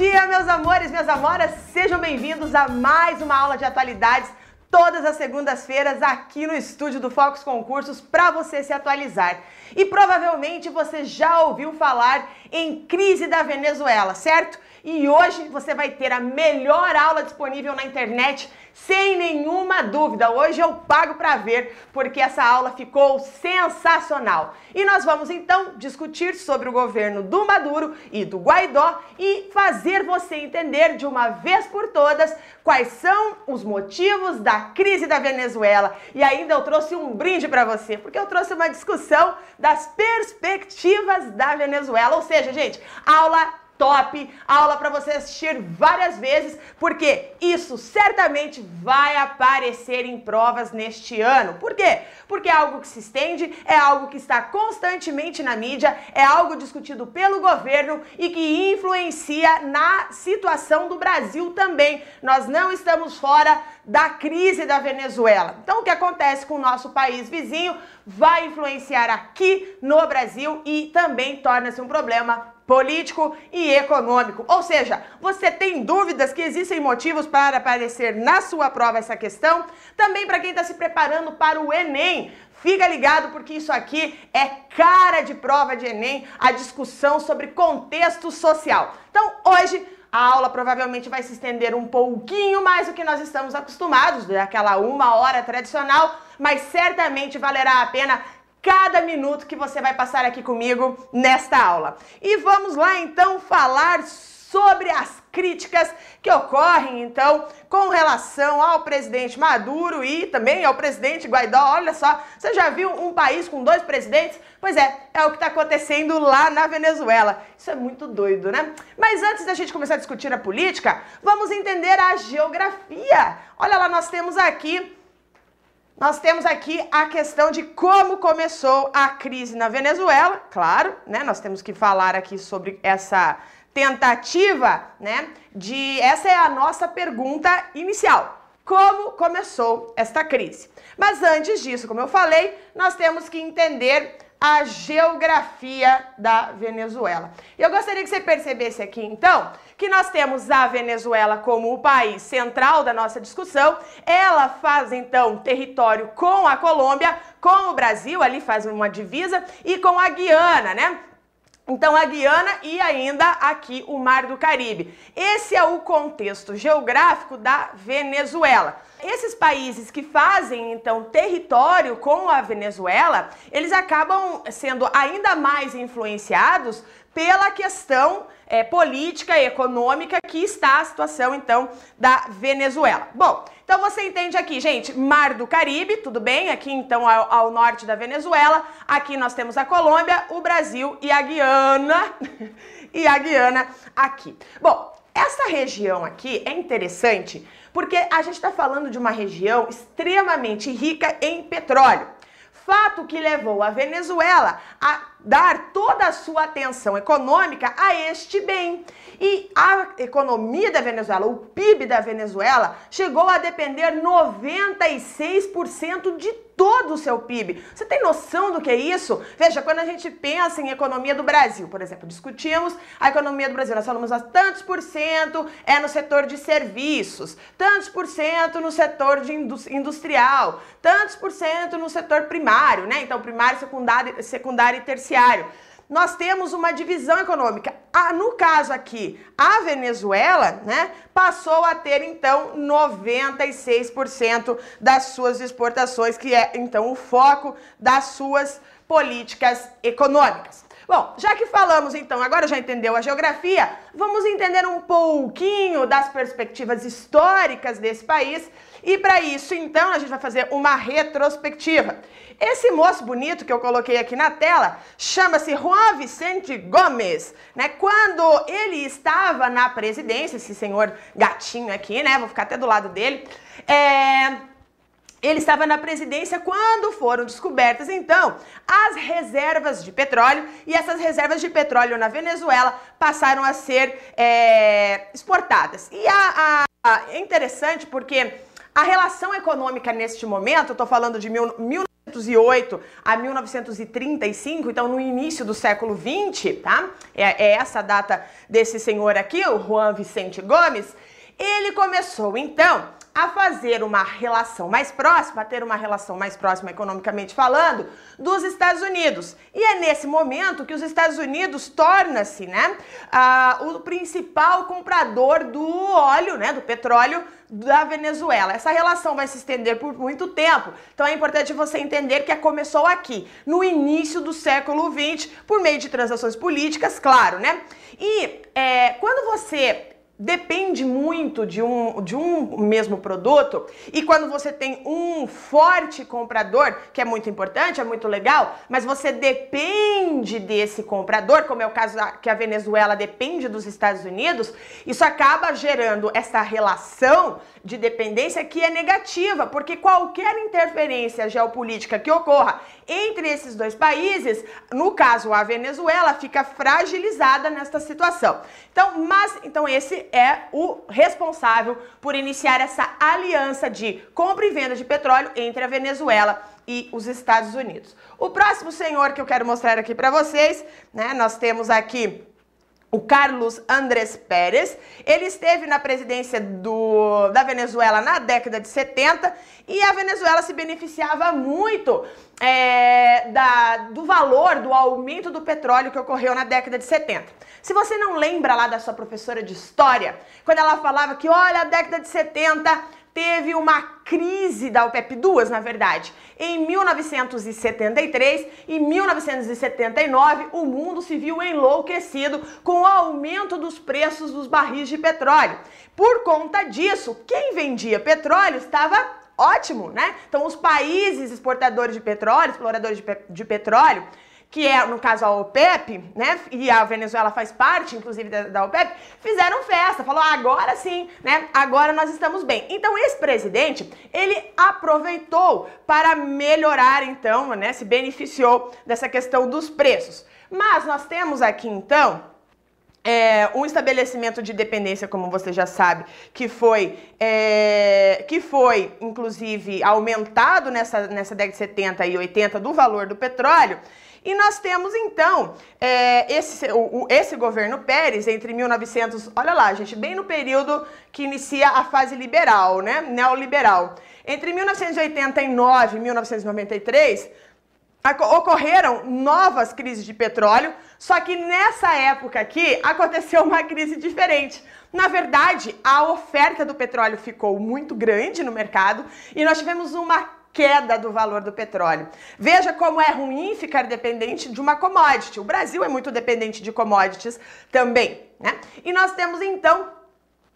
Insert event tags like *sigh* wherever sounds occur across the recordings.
dia, meus amores, minhas amoras, sejam bem-vindos a mais uma aula de atualidades todas as segundas-feiras aqui no estúdio do Focus Concursos para você se atualizar. E provavelmente você já ouviu falar em crise da Venezuela, certo? E hoje você vai ter a melhor aula disponível na internet, sem nenhuma dúvida. Hoje eu pago para ver, porque essa aula ficou sensacional. E nós vamos então discutir sobre o governo do Maduro e do Guaidó e fazer você entender de uma vez por todas quais são os motivos da crise da Venezuela. E ainda eu trouxe um brinde para você, porque eu trouxe uma discussão das perspectivas da Venezuela. Ou seja, gente, aula top, aula para você assistir várias vezes, porque isso certamente vai aparecer em provas neste ano. Por quê? Porque é algo que se estende, é algo que está constantemente na mídia, é algo discutido pelo governo e que influencia na situação do Brasil também. Nós não estamos fora da crise da Venezuela. Então, o que acontece com o nosso país vizinho vai influenciar aqui no Brasil e também torna-se um problema político e econômico. Ou seja, você tem dúvidas que existem motivos para aparecer na sua prova essa questão? Também para quem está se preparando para o Enem. Fica ligado porque isso aqui é cara de prova de Enem, a discussão sobre contexto social. Então, hoje a aula provavelmente vai se estender um pouquinho mais do que nós estamos acostumados, daquela uma hora tradicional, mas certamente valerá a pena cada minuto que você vai passar aqui comigo nesta aula. E vamos lá então falar sobre as críticas que ocorrem então com relação ao presidente Maduro e também ao presidente Guaidó. Olha só, você já viu um país com dois presidentes? Pois é, é o que está acontecendo lá na Venezuela. Isso é muito doido, né? Mas antes da gente começar a discutir a política, vamos entender a geografia. Olha lá, nós temos aqui nós temos aqui a questão de como começou a crise na Venezuela, claro, né? Nós temos que falar aqui sobre essa tentativa, né? De essa é a nossa pergunta inicial. Como começou esta crise? Mas antes disso, como eu falei, nós temos que entender a geografia da Venezuela. Eu gostaria que você percebesse aqui, então, que nós temos a Venezuela como o país central da nossa discussão. Ela faz, então, território com a Colômbia, com o Brasil, ali faz uma divisa, e com a Guiana, né? Então, a Guiana e ainda aqui o Mar do Caribe. Esse é o contexto geográfico da Venezuela. Esses países que fazem, então, território com a Venezuela, eles acabam sendo ainda mais influenciados pela questão é, política e econômica que está a situação, então, da Venezuela. Bom, então você entende aqui, gente, Mar do Caribe, tudo bem? Aqui, então, ao, ao norte da Venezuela. Aqui nós temos a Colômbia, o Brasil e a Guiana. *laughs* e a Guiana aqui. Bom, essa região aqui é interessante porque a gente está falando de uma região extremamente rica em petróleo. Fato que levou a Venezuela a dar toda a sua atenção econômica a este bem. E a economia da Venezuela, o PIB da Venezuela, chegou a depender 96% de todo o seu PIB. Você tem noção do que é isso? Veja, quando a gente pensa em economia do Brasil, por exemplo, discutimos a economia do Brasil, nós falamos a tantos por cento é no setor de serviços, tantos por cento no setor de industrial, tantos por cento no setor primário, né? Então, primário, secundário, secundário e terciário terciário. Nós temos uma divisão econômica. Ah, no caso aqui, a Venezuela, né, passou a ter então 96% das suas exportações, que é então o foco das suas políticas econômicas. Bom, já que falamos então, agora já entendeu a geografia, vamos entender um pouquinho das perspectivas históricas desse país e para isso então a gente vai fazer uma retrospectiva. Esse moço bonito que eu coloquei aqui na tela chama-se Juan Vicente Gomes, né? Quando ele estava na presidência, esse senhor gatinho aqui, né? Vou ficar até do lado dele. É, ele estava na presidência quando foram descobertas, então, as reservas de petróleo e essas reservas de petróleo na Venezuela passaram a ser é, exportadas. E a, é interessante porque a relação econômica neste momento, eu estou falando de mil, 19 1908 a 1935, então no início do século 20, tá? É, é essa a data desse senhor aqui, o Juan Vicente Gomes. Ele começou então a fazer uma relação mais próxima, a ter uma relação mais próxima economicamente falando, dos Estados Unidos. E é nesse momento que os Estados Unidos torna-se, né, o principal comprador do óleo, né, do petróleo da Venezuela. Essa relação vai se estender por muito tempo. Então é importante você entender que começou aqui, no início do século XX, por meio de transações políticas, claro, né? E é, quando você depende muito de um, de um mesmo produto. E quando você tem um forte comprador, que é muito importante, é muito legal, mas você depende desse comprador, como é o caso que a Venezuela depende dos Estados Unidos, isso acaba gerando essa relação de dependência que é negativa, porque qualquer interferência geopolítica que ocorra entre esses dois países, no caso a Venezuela, fica fragilizada nesta situação. Então, mas então esse é o responsável por iniciar essa aliança de compra e venda de petróleo entre a Venezuela e os Estados Unidos. O próximo senhor que eu quero mostrar aqui para vocês, né, nós temos aqui o Carlos Andrés Pérez. Ele esteve na presidência do, da Venezuela na década de 70 e a Venezuela se beneficiava muito é, da, do valor, do aumento do petróleo que ocorreu na década de 70. Se você não lembra lá da sua professora de história, quando ela falava que, olha, a década de 70 teve uma crise da OPEP, duas na verdade. Em 1973 e 1979, o mundo se viu enlouquecido com o aumento dos preços dos barris de petróleo. Por conta disso, quem vendia petróleo estava ótimo, né? Então, os países exportadores de petróleo, exploradores de, pe de petróleo, que é, no caso, a OPEP, né? E a Venezuela faz parte, inclusive, da, da OPEP, fizeram festa, falou, ah, agora sim, né? Agora nós estamos bem. Então, esse presidente, ele aproveitou para melhorar, então, né? Se beneficiou dessa questão dos preços. Mas nós temos aqui, então, é, um estabelecimento de dependência, como você já sabe, que foi, é, que foi inclusive aumentado nessa, nessa década de 70 e 80 do valor do petróleo, e nós temos então é, esse, o, esse governo Pérez entre 1900, olha lá, gente, bem no período que inicia a fase liberal, né, neoliberal. Entre 1989 e 1993 ocorreram novas crises de petróleo, só que nessa época aqui aconteceu uma crise diferente. Na verdade, a oferta do petróleo ficou muito grande no mercado e nós tivemos uma queda do valor do petróleo. Veja como é ruim ficar dependente de uma commodity. O Brasil é muito dependente de commodities também, né? E nós temos então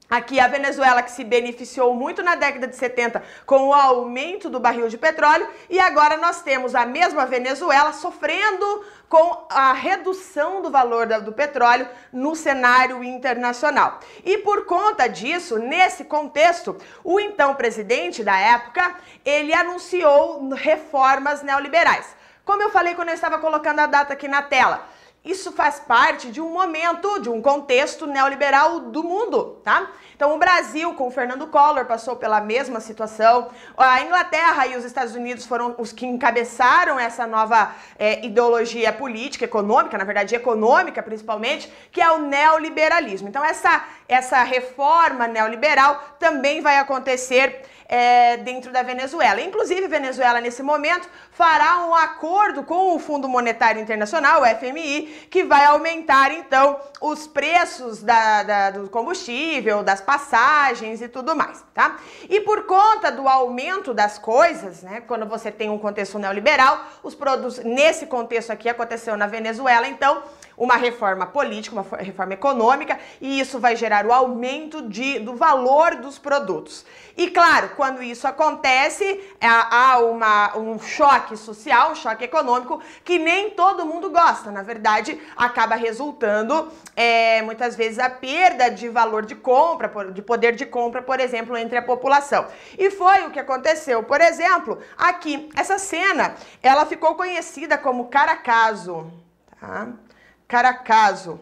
Aqui a Venezuela que se beneficiou muito na década de 70 com o aumento do barril de petróleo e agora nós temos a mesma Venezuela sofrendo com a redução do valor do petróleo no cenário internacional. E por conta disso, nesse contexto, o então presidente da época, ele anunciou reformas neoliberais. Como eu falei quando eu estava colocando a data aqui na tela, isso faz parte de um momento, de um contexto neoliberal do mundo, tá? Então, o Brasil, com o Fernando Collor, passou pela mesma situação. A Inglaterra e os Estados Unidos foram os que encabeçaram essa nova é, ideologia política, econômica, na verdade, econômica principalmente, que é o neoliberalismo. Então, essa, essa reforma neoliberal também vai acontecer é, dentro da Venezuela. Inclusive, Venezuela, nesse momento, fará um acordo com o Fundo Monetário Internacional, o FMI, que vai aumentar, então, os preços da, da, do combustível, das passagens e tudo mais, tá? E por conta do aumento das coisas, né, quando você tem um contexto neoliberal, os produtos, nesse contexto aqui aconteceu na Venezuela, então, uma reforma política, uma reforma econômica, e isso vai gerar o aumento de, do valor dos produtos. E claro, quando isso acontece, é, há uma, um choque social, um choque econômico que nem todo mundo gosta. Na verdade, acaba resultando é, muitas vezes a perda de valor de compra, de poder de compra, por exemplo, entre a população. E foi o que aconteceu. Por exemplo, aqui, essa cena, ela ficou conhecida como Caracaso. Tá? Caracaso.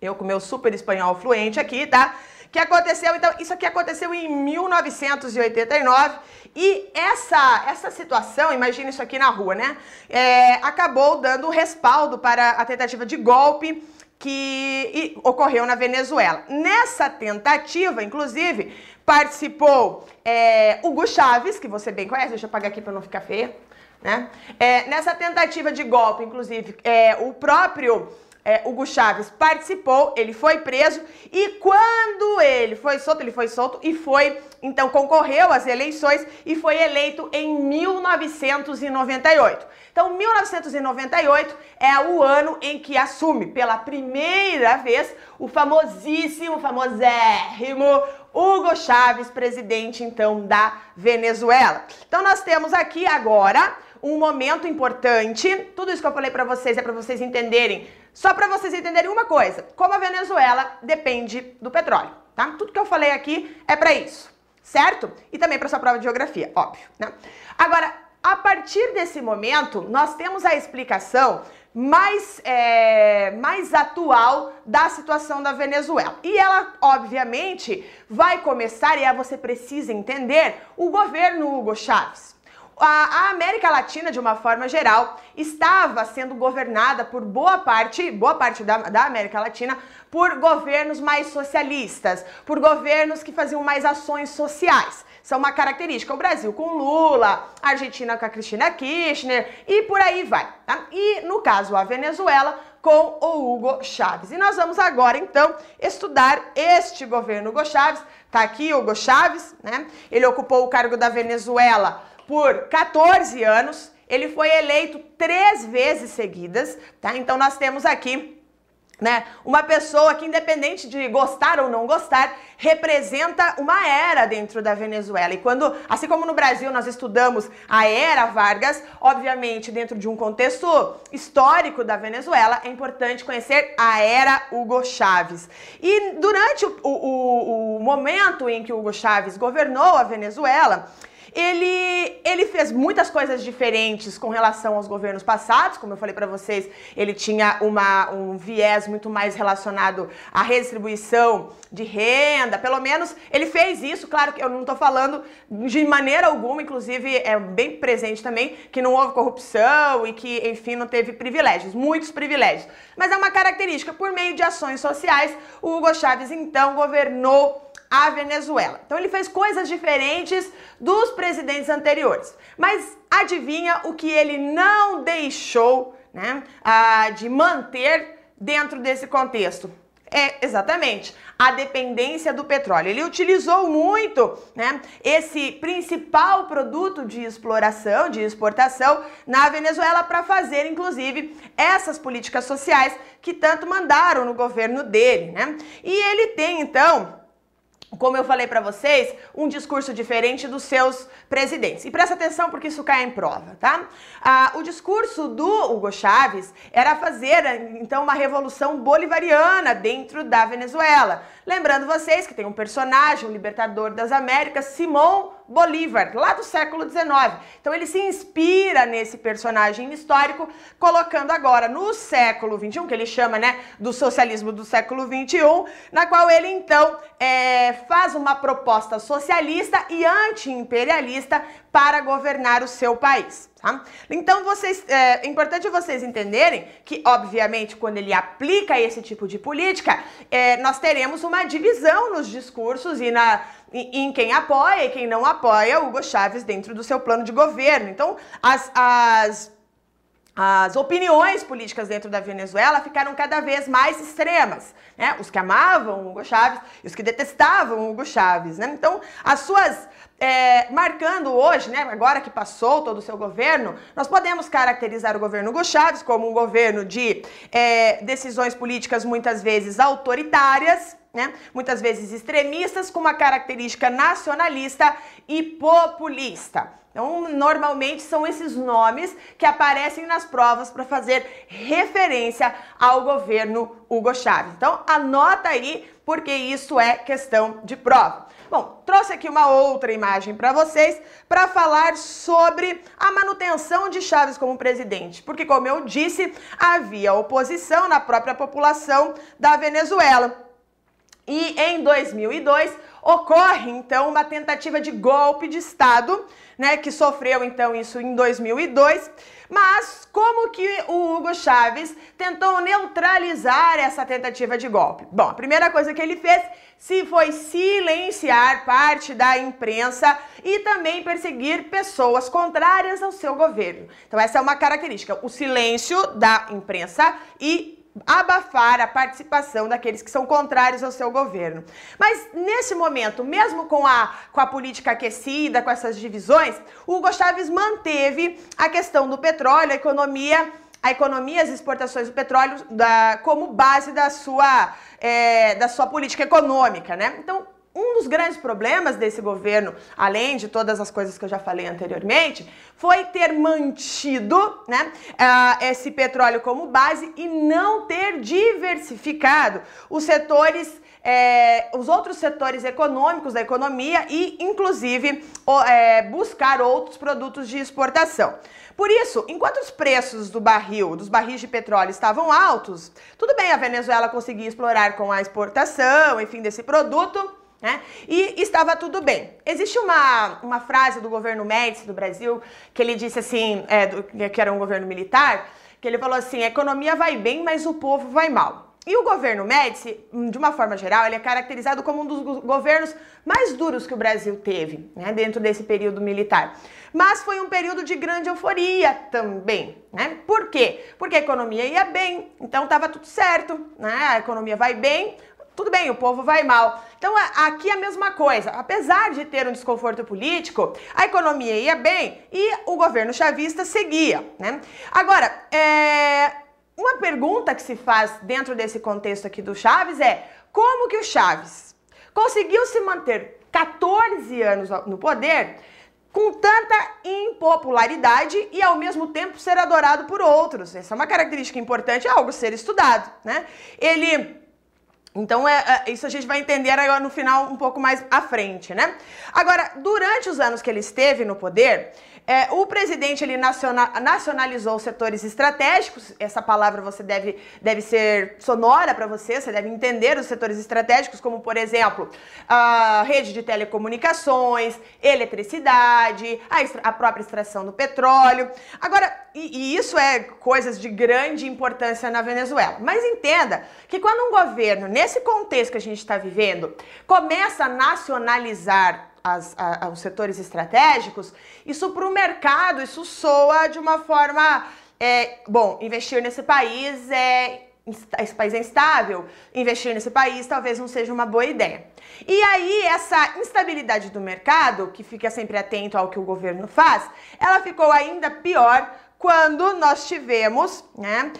Eu com meu super espanhol fluente aqui, tá? Que aconteceu, então, isso aqui aconteceu em 1989 e essa, essa situação, imagine isso aqui na rua, né? É, acabou dando respaldo para a tentativa de golpe que ocorreu na Venezuela. Nessa tentativa, inclusive, participou é, Hugo Chaves, que você bem conhece, deixa eu apagar aqui para não ficar feia. Né? É, nessa tentativa de golpe, inclusive, é, o próprio é, Hugo Chaves participou, ele foi preso e quando ele foi solto, ele foi solto e foi, então concorreu às eleições e foi eleito em 1998. Então, 1998 é o ano em que assume pela primeira vez o famosíssimo, famosérrimo Hugo Chaves, presidente então da Venezuela. Então, nós temos aqui agora um momento importante. Tudo isso que eu falei para vocês é para vocês entenderem, só para vocês entenderem uma coisa: como a Venezuela depende do petróleo, tá? Tudo que eu falei aqui é para isso, certo? E também para sua prova de geografia, óbvio, né? Agora, a partir desse momento, nós temos a explicação mais, é, mais atual da situação da Venezuela. E ela, obviamente, vai começar, e é você precisa entender, o governo Hugo Chávez a, América Latina, de uma forma geral, estava sendo governada por boa parte, boa parte da, da América Latina, por governos mais socialistas, por governos que faziam mais ações sociais. São uma característica. O Brasil com Lula, a Argentina com a Cristina Kirchner e por aí vai. Tá? E no caso a Venezuela com o Hugo Chávez. E nós vamos agora então estudar este governo Hugo Chávez. Tá aqui Hugo Chávez, né? Ele ocupou o cargo da Venezuela por 14 anos. Ele foi eleito três vezes seguidas, tá? Então nós temos aqui né? Uma pessoa que, independente de gostar ou não gostar, representa uma era dentro da Venezuela. E quando, assim como no Brasil nós estudamos a era Vargas, obviamente dentro de um contexto histórico da Venezuela, é importante conhecer a era Hugo Chávez. E durante o, o, o momento em que Hugo Chávez governou a Venezuela, ele, ele fez muitas coisas diferentes com relação aos governos passados, como eu falei para vocês, ele tinha uma, um viés muito mais relacionado à redistribuição de renda, pelo menos ele fez isso, claro que eu não estou falando de maneira alguma, inclusive é bem presente também, que não houve corrupção e que, enfim, não teve privilégios, muitos privilégios. Mas é uma característica, por meio de ações sociais, o Hugo Chávez então governou a Venezuela. Então ele fez coisas diferentes dos presidentes anteriores. Mas adivinha o que ele não deixou né, de manter dentro desse contexto? É exatamente a dependência do petróleo. Ele utilizou muito né, esse principal produto de exploração, de exportação na Venezuela para fazer, inclusive, essas políticas sociais que tanto mandaram no governo dele. Né? E ele tem, então, como eu falei para vocês, um discurso diferente dos seus presidentes. E presta atenção porque isso cai em prova, tá? Ah, o discurso do Hugo Chávez era fazer, então, uma revolução bolivariana dentro da Venezuela. Lembrando vocês que tem um personagem, um libertador das Américas, Simão Bolívar, lá do século XIX. Então ele se inspira nesse personagem histórico, colocando agora no século XXI, que ele chama né, do socialismo do século XXI, na qual ele então é, faz uma proposta socialista e anti-imperialista para governar o seu país. Tá? Então, vocês, é, é importante vocês entenderem que, obviamente, quando ele aplica esse tipo de política, é, nós teremos uma divisão nos discursos e na, em quem apoia e quem não apoia Hugo Chávez dentro do seu plano de governo. Então, as, as, as opiniões políticas dentro da Venezuela ficaram cada vez mais extremas. Né? Os que amavam Hugo Chávez e os que detestavam Hugo Chávez. Né? Então, as suas é, marcando hoje, né, agora que passou todo o seu governo, nós podemos caracterizar o governo Hugo Chávez como um governo de é, decisões políticas muitas vezes autoritárias, né, muitas vezes extremistas, com uma característica nacionalista e populista. Então, normalmente são esses nomes que aparecem nas provas para fazer referência ao governo Hugo Chávez. Então, anota aí, porque isso é questão de prova. Bom, trouxe aqui uma outra imagem para vocês para falar sobre a manutenção de Chaves como presidente, porque como eu disse, havia oposição na própria população da Venezuela. E em 2002 ocorre então uma tentativa de golpe de Estado, né, que sofreu então isso em 2002. Mas como que o Hugo Chávez tentou neutralizar essa tentativa de golpe? Bom, a primeira coisa que ele fez se foi silenciar parte da imprensa e também perseguir pessoas contrárias ao seu governo. Então essa é uma característica, o silêncio da imprensa e abafar a participação daqueles que são contrários ao seu governo. Mas nesse momento, mesmo com a, com a política aquecida, com essas divisões, Hugo Chávez manteve a questão do petróleo, a economia a economia, as exportações do petróleo da, como base da sua, é, da sua política econômica, né? Então, um dos grandes problemas desse governo, além de todas as coisas que eu já falei anteriormente, foi ter mantido né, uh, esse petróleo como base e não ter diversificado os setores, é, os outros setores econômicos da economia e, inclusive, o, é, buscar outros produtos de exportação. Por isso, enquanto os preços do barril, dos barris de petróleo estavam altos, tudo bem a Venezuela conseguir explorar com a exportação, enfim, desse produto né? E estava tudo bem. Existe uma, uma frase do governo Médici do Brasil que ele disse assim, é, do, que era um governo militar, que ele falou assim: a economia vai bem, mas o povo vai mal. E o governo Médici, de uma forma geral, ele é caracterizado como um dos governos mais duros que o Brasil teve, né, dentro desse período militar. Mas foi um período de grande euforia também, né? Por quê? Porque a economia ia bem, então estava tudo certo, né? A economia vai bem, tudo bem, o povo vai mal. Então aqui é a mesma coisa. Apesar de ter um desconforto político, a economia ia bem e o governo chavista seguia. Né? Agora, é... uma pergunta que se faz dentro desse contexto aqui do Chaves é como que o Chaves conseguiu se manter 14 anos no poder com tanta impopularidade e ao mesmo tempo ser adorado por outros. Essa é uma característica importante, é algo a ser estudado, né? Ele então, é, é, isso a gente vai entender agora no final um pouco mais à frente, né? Agora, durante os anos que ele esteve no poder, é, o presidente ele nacionalizou setores estratégicos. Essa palavra você deve, deve ser sonora para você, você deve entender os setores estratégicos, como por exemplo a rede de telecomunicações, eletricidade, a, a própria extração do petróleo. Agora, e, e isso é coisas de grande importância na Venezuela. Mas entenda que quando um governo, nesse contexto que a gente está vivendo, começa a nacionalizar as, a, os setores estratégicos, isso para o mercado, isso soa de uma forma. É, bom, investir nesse país é. Esse país é instável, investir nesse país talvez não seja uma boa ideia. E aí, essa instabilidade do mercado, que fica sempre atento ao que o governo faz, ela ficou ainda pior quando nós tivemos né,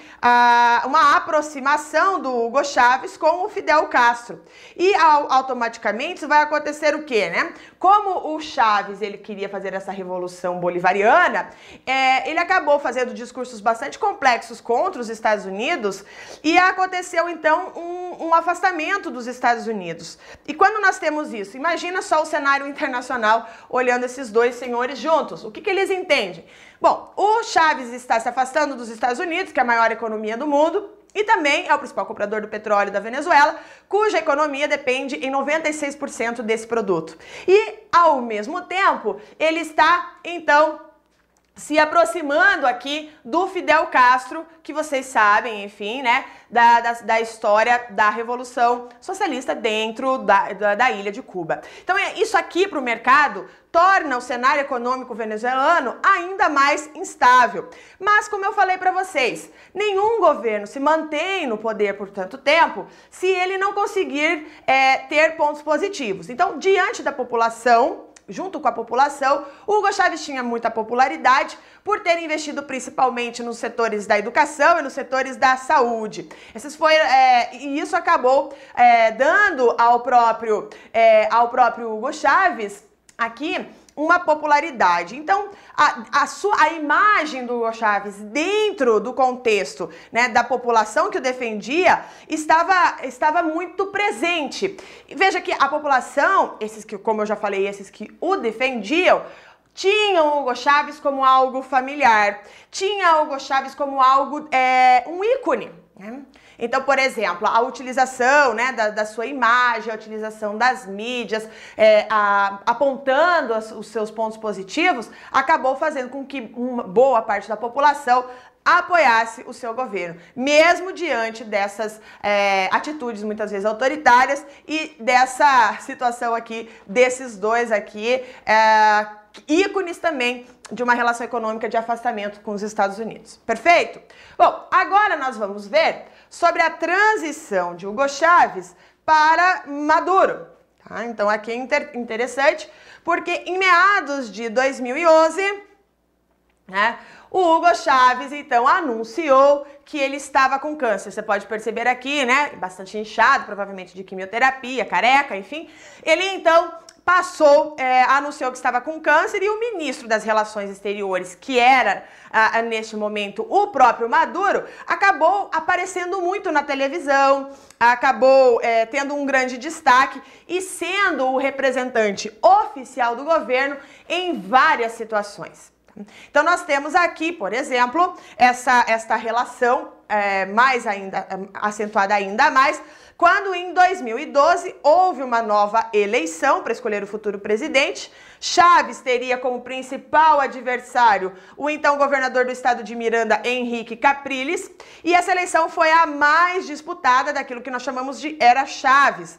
uma aproximação do Hugo Chávez com o Fidel Castro. E automaticamente vai acontecer o quê? Né? Como o Chávez ele queria fazer essa revolução bolivariana, é, ele acabou fazendo discursos bastante complexos contra os Estados Unidos e aconteceu então um, um afastamento dos Estados Unidos. E quando nós temos isso, imagina só o cenário internacional olhando esses dois senhores juntos. O que, que eles entendem? Bom, o Chaves está se afastando dos Estados Unidos, que é a maior economia do mundo, e também é o principal comprador do petróleo da Venezuela, cuja economia depende em 96% desse produto. E, ao mesmo tempo, ele está, então, se aproximando aqui do Fidel Castro, que vocês sabem, enfim, né, da, da, da história da Revolução Socialista dentro da, da, da ilha de Cuba. Então, é, isso aqui para o mercado torna o cenário econômico venezuelano ainda mais instável. Mas, como eu falei para vocês, nenhum governo se mantém no poder por tanto tempo se ele não conseguir é, ter pontos positivos. Então, diante da população, junto com a população, Hugo Chávez tinha muita popularidade por ter investido principalmente nos setores da educação e nos setores da saúde. Esses é, e isso acabou é, dando ao próprio, é, ao próprio Hugo Chávez aqui uma popularidade. Então, a, a, sua, a imagem do Hugo Chávez dentro do contexto né, da população que o defendia estava, estava muito presente. Veja que a população, esses que, como eu já falei, esses que o defendiam, tinham o Hugo Chávez como algo familiar, tinha o Hugo Chávez como algo, é, um ícone Né? Então, por exemplo, a utilização né, da, da, sua imagem, a utilização das mídias, é, a, apontando as, os seus pontos positivos, acabou fazendo com que uma boa parte da população apoiasse o seu governo, mesmo diante dessas é, atitudes muitas vezes autoritárias e dessa situação aqui, desses dois aqui, é, ícones também de uma relação econômica de afastamento com os Estados Unidos. Perfeito? Bom, agora nós vamos ver sobre a transição de Hugo Chávez para Maduro. Tá? Então aqui é inter interessante porque em meados de 2011, né, o Hugo Chaves, então, anunciou que ele estava com câncer. Você pode perceber aqui, né? Bastante inchado, provavelmente de quimioterapia, careca, enfim. Ele, então, passou, é, anunciou que estava com câncer e o ministro das Relações Exteriores, que era neste momento o próprio Maduro, acabou aparecendo muito na televisão, acabou é, tendo um grande destaque e sendo o representante oficial do governo em várias situações. Então nós temos aqui, por exemplo, essa esta relação é, mais ainda é, acentuada ainda mais quando em 2012 houve uma nova eleição para escolher o futuro presidente Chaves teria como principal adversário o então governador do estado de Miranda, Henrique Capriles, e essa eleição foi a mais disputada daquilo que nós chamamos de Era Chaves,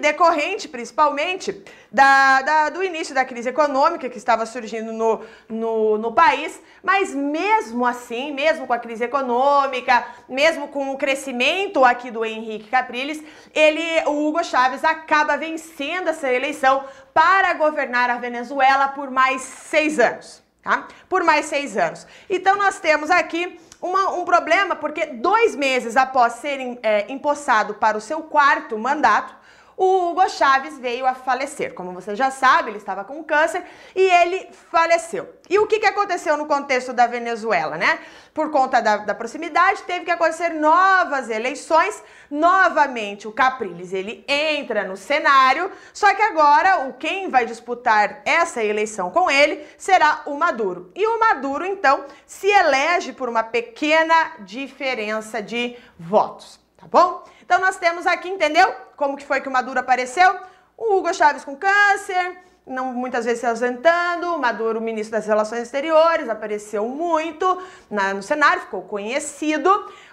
decorrente principalmente da, da, do início da crise econômica que estava surgindo no, no, no país, mas mesmo assim, mesmo com a crise econômica, mesmo com o crescimento aqui do Henrique Capriles, ele, o Hugo Chaves acaba vencendo essa eleição para governar a Venezuela por mais seis anos, tá? Por mais seis anos. Então nós temos aqui uma, um problema porque dois meses após ser é, empossado para o seu quarto mandato, o Hugo Chávez veio a falecer. Como você já sabe, ele estava com câncer e ele faleceu. E o que, que aconteceu no contexto da Venezuela, né? Por conta da, da proximidade, teve que acontecer novas eleições. Novamente, o Capriles ele entra no cenário, só que agora o quem vai disputar essa eleição com ele será o Maduro. E o Maduro, então, se elege por uma pequena diferença de votos, tá bom? Então nós temos aqui, entendeu? Como que foi que o Maduro apareceu? O Hugo Chávez com câncer, não muitas vezes se ausentando, o Maduro, o ministro das Relações Exteriores, apareceu muito na, no cenário, ficou conhecido.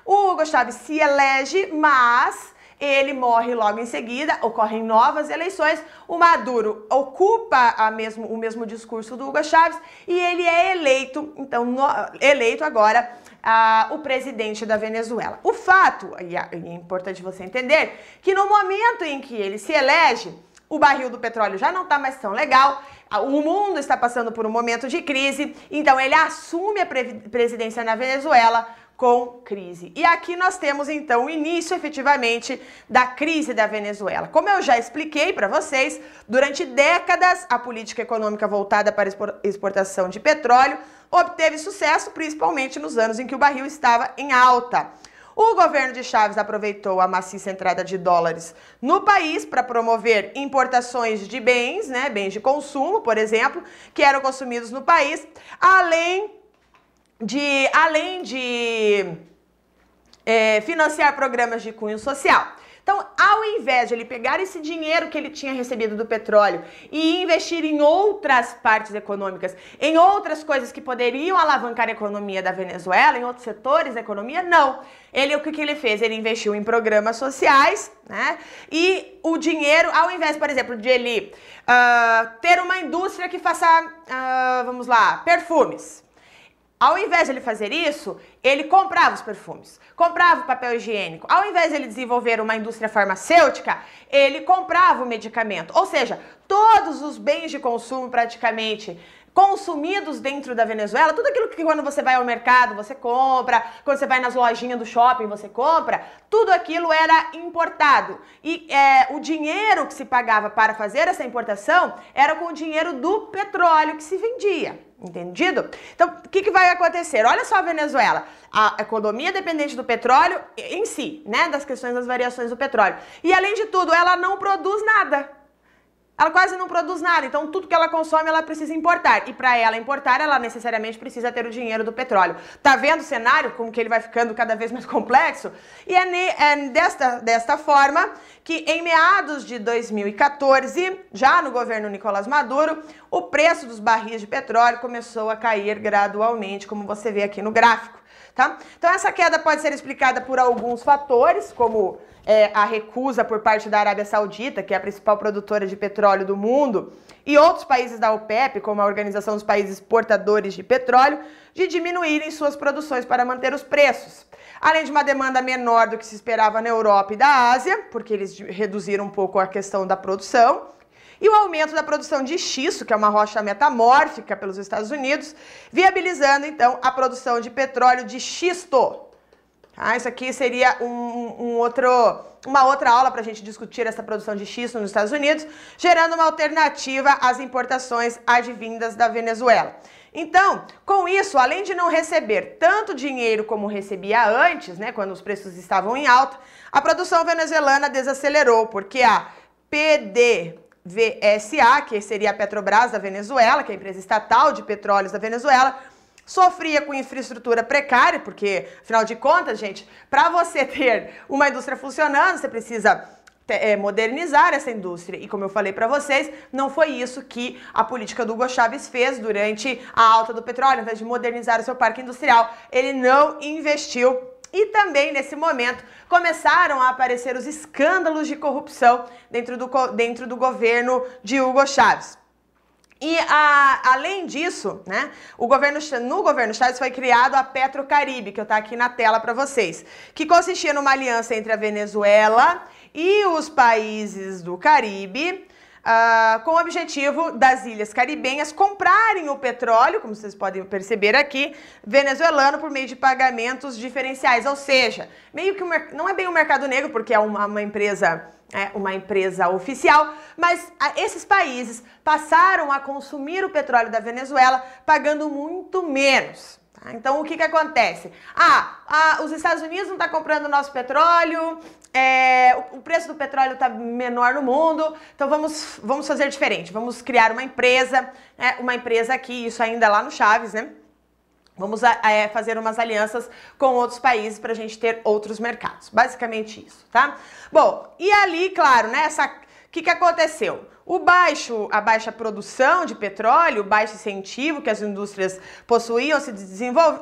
O Hugo Chávez se elege, mas ele morre logo em seguida, ocorrem novas eleições, o Maduro ocupa mesmo, o mesmo discurso do Hugo Chávez e ele é eleito, então, no, eleito agora o presidente da Venezuela. O fato, e é importante você entender, que no momento em que ele se elege, o barril do petróleo já não está mais tão legal, o mundo está passando por um momento de crise, então ele assume a presidência na Venezuela com crise. E aqui nós temos então o início efetivamente da crise da Venezuela. Como eu já expliquei para vocês, durante décadas a política econômica voltada para exportação de petróleo obteve sucesso, principalmente nos anos em que o barril estava em alta. O governo de Chaves aproveitou a maciça entrada de dólares no país para promover importações de bens, né, bens de consumo, por exemplo, que eram consumidos no país, além de, além de é, financiar programas de cunho social. Então, ao invés de ele pegar esse dinheiro que ele tinha recebido do petróleo e investir em outras partes econômicas, em outras coisas que poderiam alavancar a economia da Venezuela, em outros setores da economia, não. Ele, o que, que ele fez? Ele investiu em programas sociais, né? E o dinheiro, ao invés, por exemplo, de ele uh, ter uma indústria que faça, uh, vamos lá, perfumes. Ao invés de ele fazer isso, ele comprava os perfumes, comprava o papel higiênico. Ao invés de ele desenvolver uma indústria farmacêutica, ele comprava o medicamento. Ou seja, todos os bens de consumo praticamente consumidos dentro da Venezuela, tudo aquilo que quando você vai ao mercado você compra, quando você vai nas lojinhas do shopping você compra, tudo aquilo era importado. E é, o dinheiro que se pagava para fazer essa importação era com o dinheiro do petróleo que se vendia. Entendido? Então, o que, que vai acontecer? Olha só a Venezuela. A economia dependente do petróleo em si, né? Das questões das variações do petróleo. E além de tudo, ela não produz nada. Ela quase não produz nada. Então, tudo que ela consome, ela precisa importar. E para ela importar, ela necessariamente precisa ter o dinheiro do petróleo. Tá vendo o cenário, como que ele vai ficando cada vez mais *laughs* complexo? E é, ne, é desta, desta forma que, em meados de 2014, já no governo Nicolás Maduro, o preço dos barris de petróleo começou a cair gradualmente, como você vê aqui no gráfico. Tá? Então, essa queda pode ser explicada por alguns fatores, como é, a recusa por parte da Arábia Saudita, que é a principal produtora de petróleo do mundo, e outros países da OPEP, como a Organização dos Países Exportadores de Petróleo, de diminuírem suas produções para manter os preços. Além de uma demanda menor do que se esperava na Europa e da Ásia, porque eles reduziram um pouco a questão da produção, e o aumento da produção de xisto, que é uma rocha metamórfica pelos Estados Unidos, viabilizando então a produção de petróleo de xisto. Ah, isso aqui seria um, um outro, uma outra aula para a gente discutir essa produção de xisto nos Estados Unidos, gerando uma alternativa às importações advindas da Venezuela. Então, com isso, além de não receber tanto dinheiro como recebia antes, né, quando os preços estavam em alta, a produção venezuelana desacelerou, porque a PDVSA, que seria a Petrobras da Venezuela, que é a empresa estatal de petróleos da Venezuela, sofria com infraestrutura precária, porque, afinal de contas, gente, para você ter uma indústria funcionando, você precisa é, modernizar essa indústria. E como eu falei para vocês, não foi isso que a política do Hugo Chávez fez durante a alta do petróleo, ao invés de modernizar o seu parque industrial, ele não investiu. E também nesse momento começaram a aparecer os escândalos de corrupção dentro do, dentro do governo de Hugo Chávez. E a, além disso, né, o governo, no governo Chaves foi criado a Petrocaribe, que eu tá aqui na tela para vocês, que consistia numa aliança entre a Venezuela e os países do Caribe, uh, com o objetivo das ilhas caribenhas comprarem o petróleo, como vocês podem perceber aqui, venezuelano por meio de pagamentos diferenciais, ou seja, meio que não é bem um mercado negro, porque é uma, uma empresa é, uma empresa oficial, mas a, esses países passaram a consumir o petróleo da Venezuela pagando muito menos. Tá? Então, o que, que acontece? Ah, os Estados Unidos não estão tá comprando nosso petróleo, é, o, o, preço do petróleo está menor no mundo, então vamos, vamos fazer diferente. Vamos criar uma empresa, né, uma empresa aqui, isso ainda lá no Chaves, né? Vamos é, fazer umas alianças com outros países para a gente ter outros mercados. Basicamente isso, tá? Bom, e ali, claro, né? O que, que aconteceu? O baixo, a baixa produção de petróleo, o baixo incentivo que as indústrias possuíam se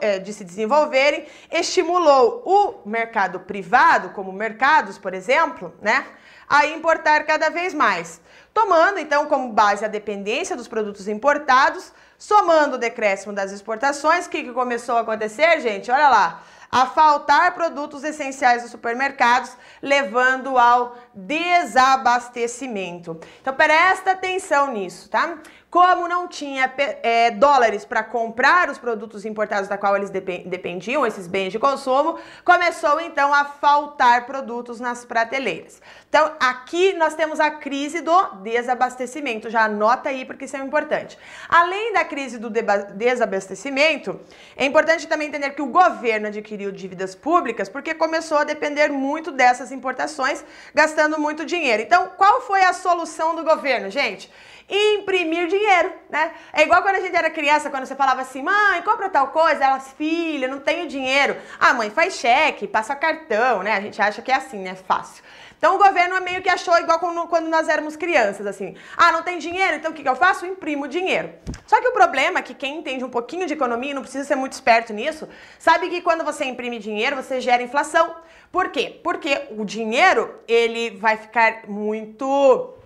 é, de se desenvolverem, estimulou o mercado privado, como mercados, por exemplo, né? A importar cada vez mais. Tomando, então, como base a dependência dos produtos importados Somando o decréscimo das exportações, o que, que começou a acontecer, gente? Olha lá a faltar produtos essenciais dos supermercados, levando ao desabastecimento. Então presta atenção nisso, tá? Como não tinha é, dólares para comprar os produtos importados da qual eles dependiam, esses bens de consumo, começou então a faltar produtos nas prateleiras. Então aqui nós temos a crise do desabastecimento. Já anota aí porque isso é importante. Além da crise do desabastecimento, é importante também entender que o governo adquiriu dívidas públicas porque começou a depender muito dessas importações, gastando muito dinheiro. Então, qual foi a solução do governo, gente? imprimir dinheiro, né? É igual quando a gente era criança, quando você falava assim, mãe, compra tal coisa, elas, filha, não tenho dinheiro. Ah, mãe, faz cheque, passa cartão, né? A gente acha que é assim, né? Fácil. Então o governo meio que achou igual quando nós éramos crianças, assim. Ah, não tem dinheiro, então o que, que eu faço? imprimo dinheiro. Só que o problema é que quem entende um pouquinho de economia, não precisa ser muito esperto nisso, sabe que quando você imprime dinheiro, você gera inflação. Por quê? Porque o dinheiro, ele vai ficar muito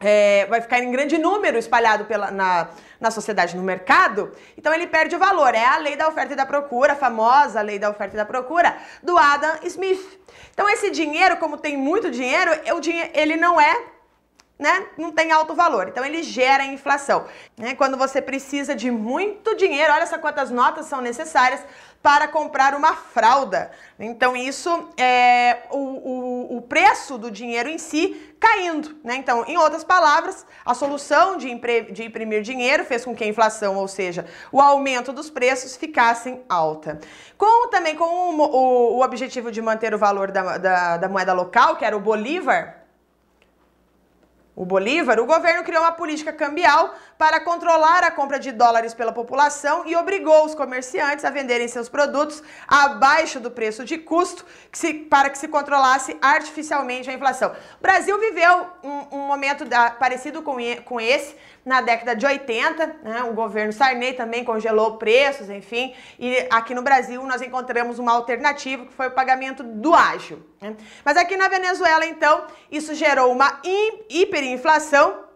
é, vai ficar em grande número espalhado pela, na, na sociedade, no mercado, então ele perde o valor. É a lei da oferta e da procura, a famosa lei da oferta e da procura, do Adam Smith. Então esse dinheiro, como tem muito dinheiro, ele não é né, não tem alto valor. Então ele gera inflação. Né? Quando você precisa de muito dinheiro, olha só quantas notas são necessárias para comprar uma fralda. Então isso é o, o, o preço do dinheiro em si caindo. Né? Então, em outras palavras, a solução de, de imprimir dinheiro fez com que a inflação, ou seja, o aumento dos preços, ficassem alta. Com também com o, o, o objetivo de manter o valor da, da, da moeda local, que era o Bolívar, o Bolívar, o governo criou uma política cambial para controlar a compra de dólares pela população e obrigou os comerciantes a venderem seus produtos abaixo do preço de custo que se, para que se controlasse artificialmente a inflação. O Brasil viveu um, um momento da, parecido com, com esse na década de 80, né, o governo Sarney também congelou preços, enfim, e aqui no Brasil nós encontramos uma alternativa que foi o pagamento do ágio. Né? Mas aqui na Venezuela, então, isso gerou uma hiperinflação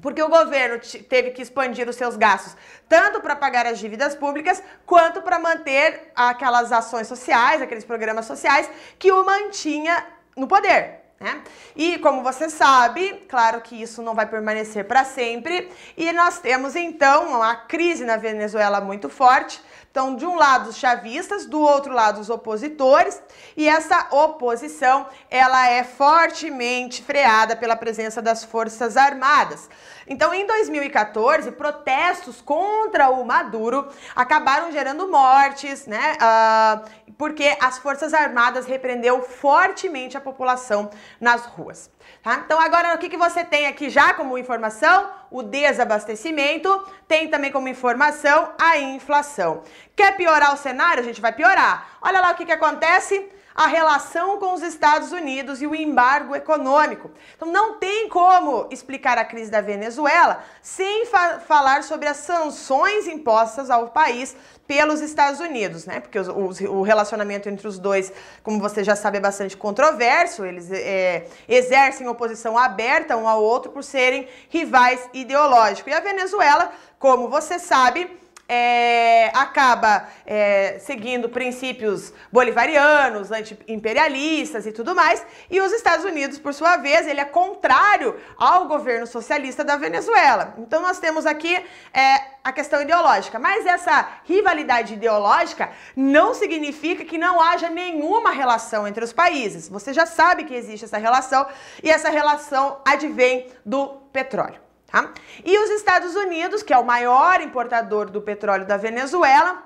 porque o governo teve que expandir os seus gastos tanto para pagar as dívidas públicas quanto para manter aquelas ações sociais, aqueles programas sociais que o mantinha no poder. Né? E como você sabe, claro que isso não vai permanecer para sempre, e nós temos então uma crise na Venezuela muito forte. Então, de um lado os chavistas, do outro lado os opositores, e essa oposição, ela é fortemente freada pela presença das Forças Armadas. Então, em 2014, protestos contra o Maduro acabaram gerando mortes, né? Uh, porque as Forças Armadas repreendeu fortemente a população nas ruas. Tá? Então, agora o que, que você tem aqui já como informação? O desabastecimento, tem também como informação a inflação. Quer piorar o cenário? A gente vai piorar. Olha lá o que, que acontece a relação com os Estados Unidos e o embargo econômico. Então não tem como explicar a crise da Venezuela sem fa falar sobre as sanções impostas ao país pelos Estados Unidos, né? Porque os, os, o relacionamento entre os dois, como você já sabe, é bastante controverso. Eles é, exercem oposição aberta um ao outro por serem rivais ideológicos. E a Venezuela, como você sabe, é, acaba é, seguindo princípios bolivarianos, anti-imperialistas e tudo mais, e os Estados Unidos, por sua vez, ele é contrário ao governo socialista da Venezuela. Então nós temos aqui é, a questão ideológica, mas essa rivalidade ideológica não significa que não haja nenhuma relação entre os países. Você já sabe que existe essa relação e essa relação advém do petróleo. Tá? E os Estados Unidos, que é o maior importador do petróleo da Venezuela,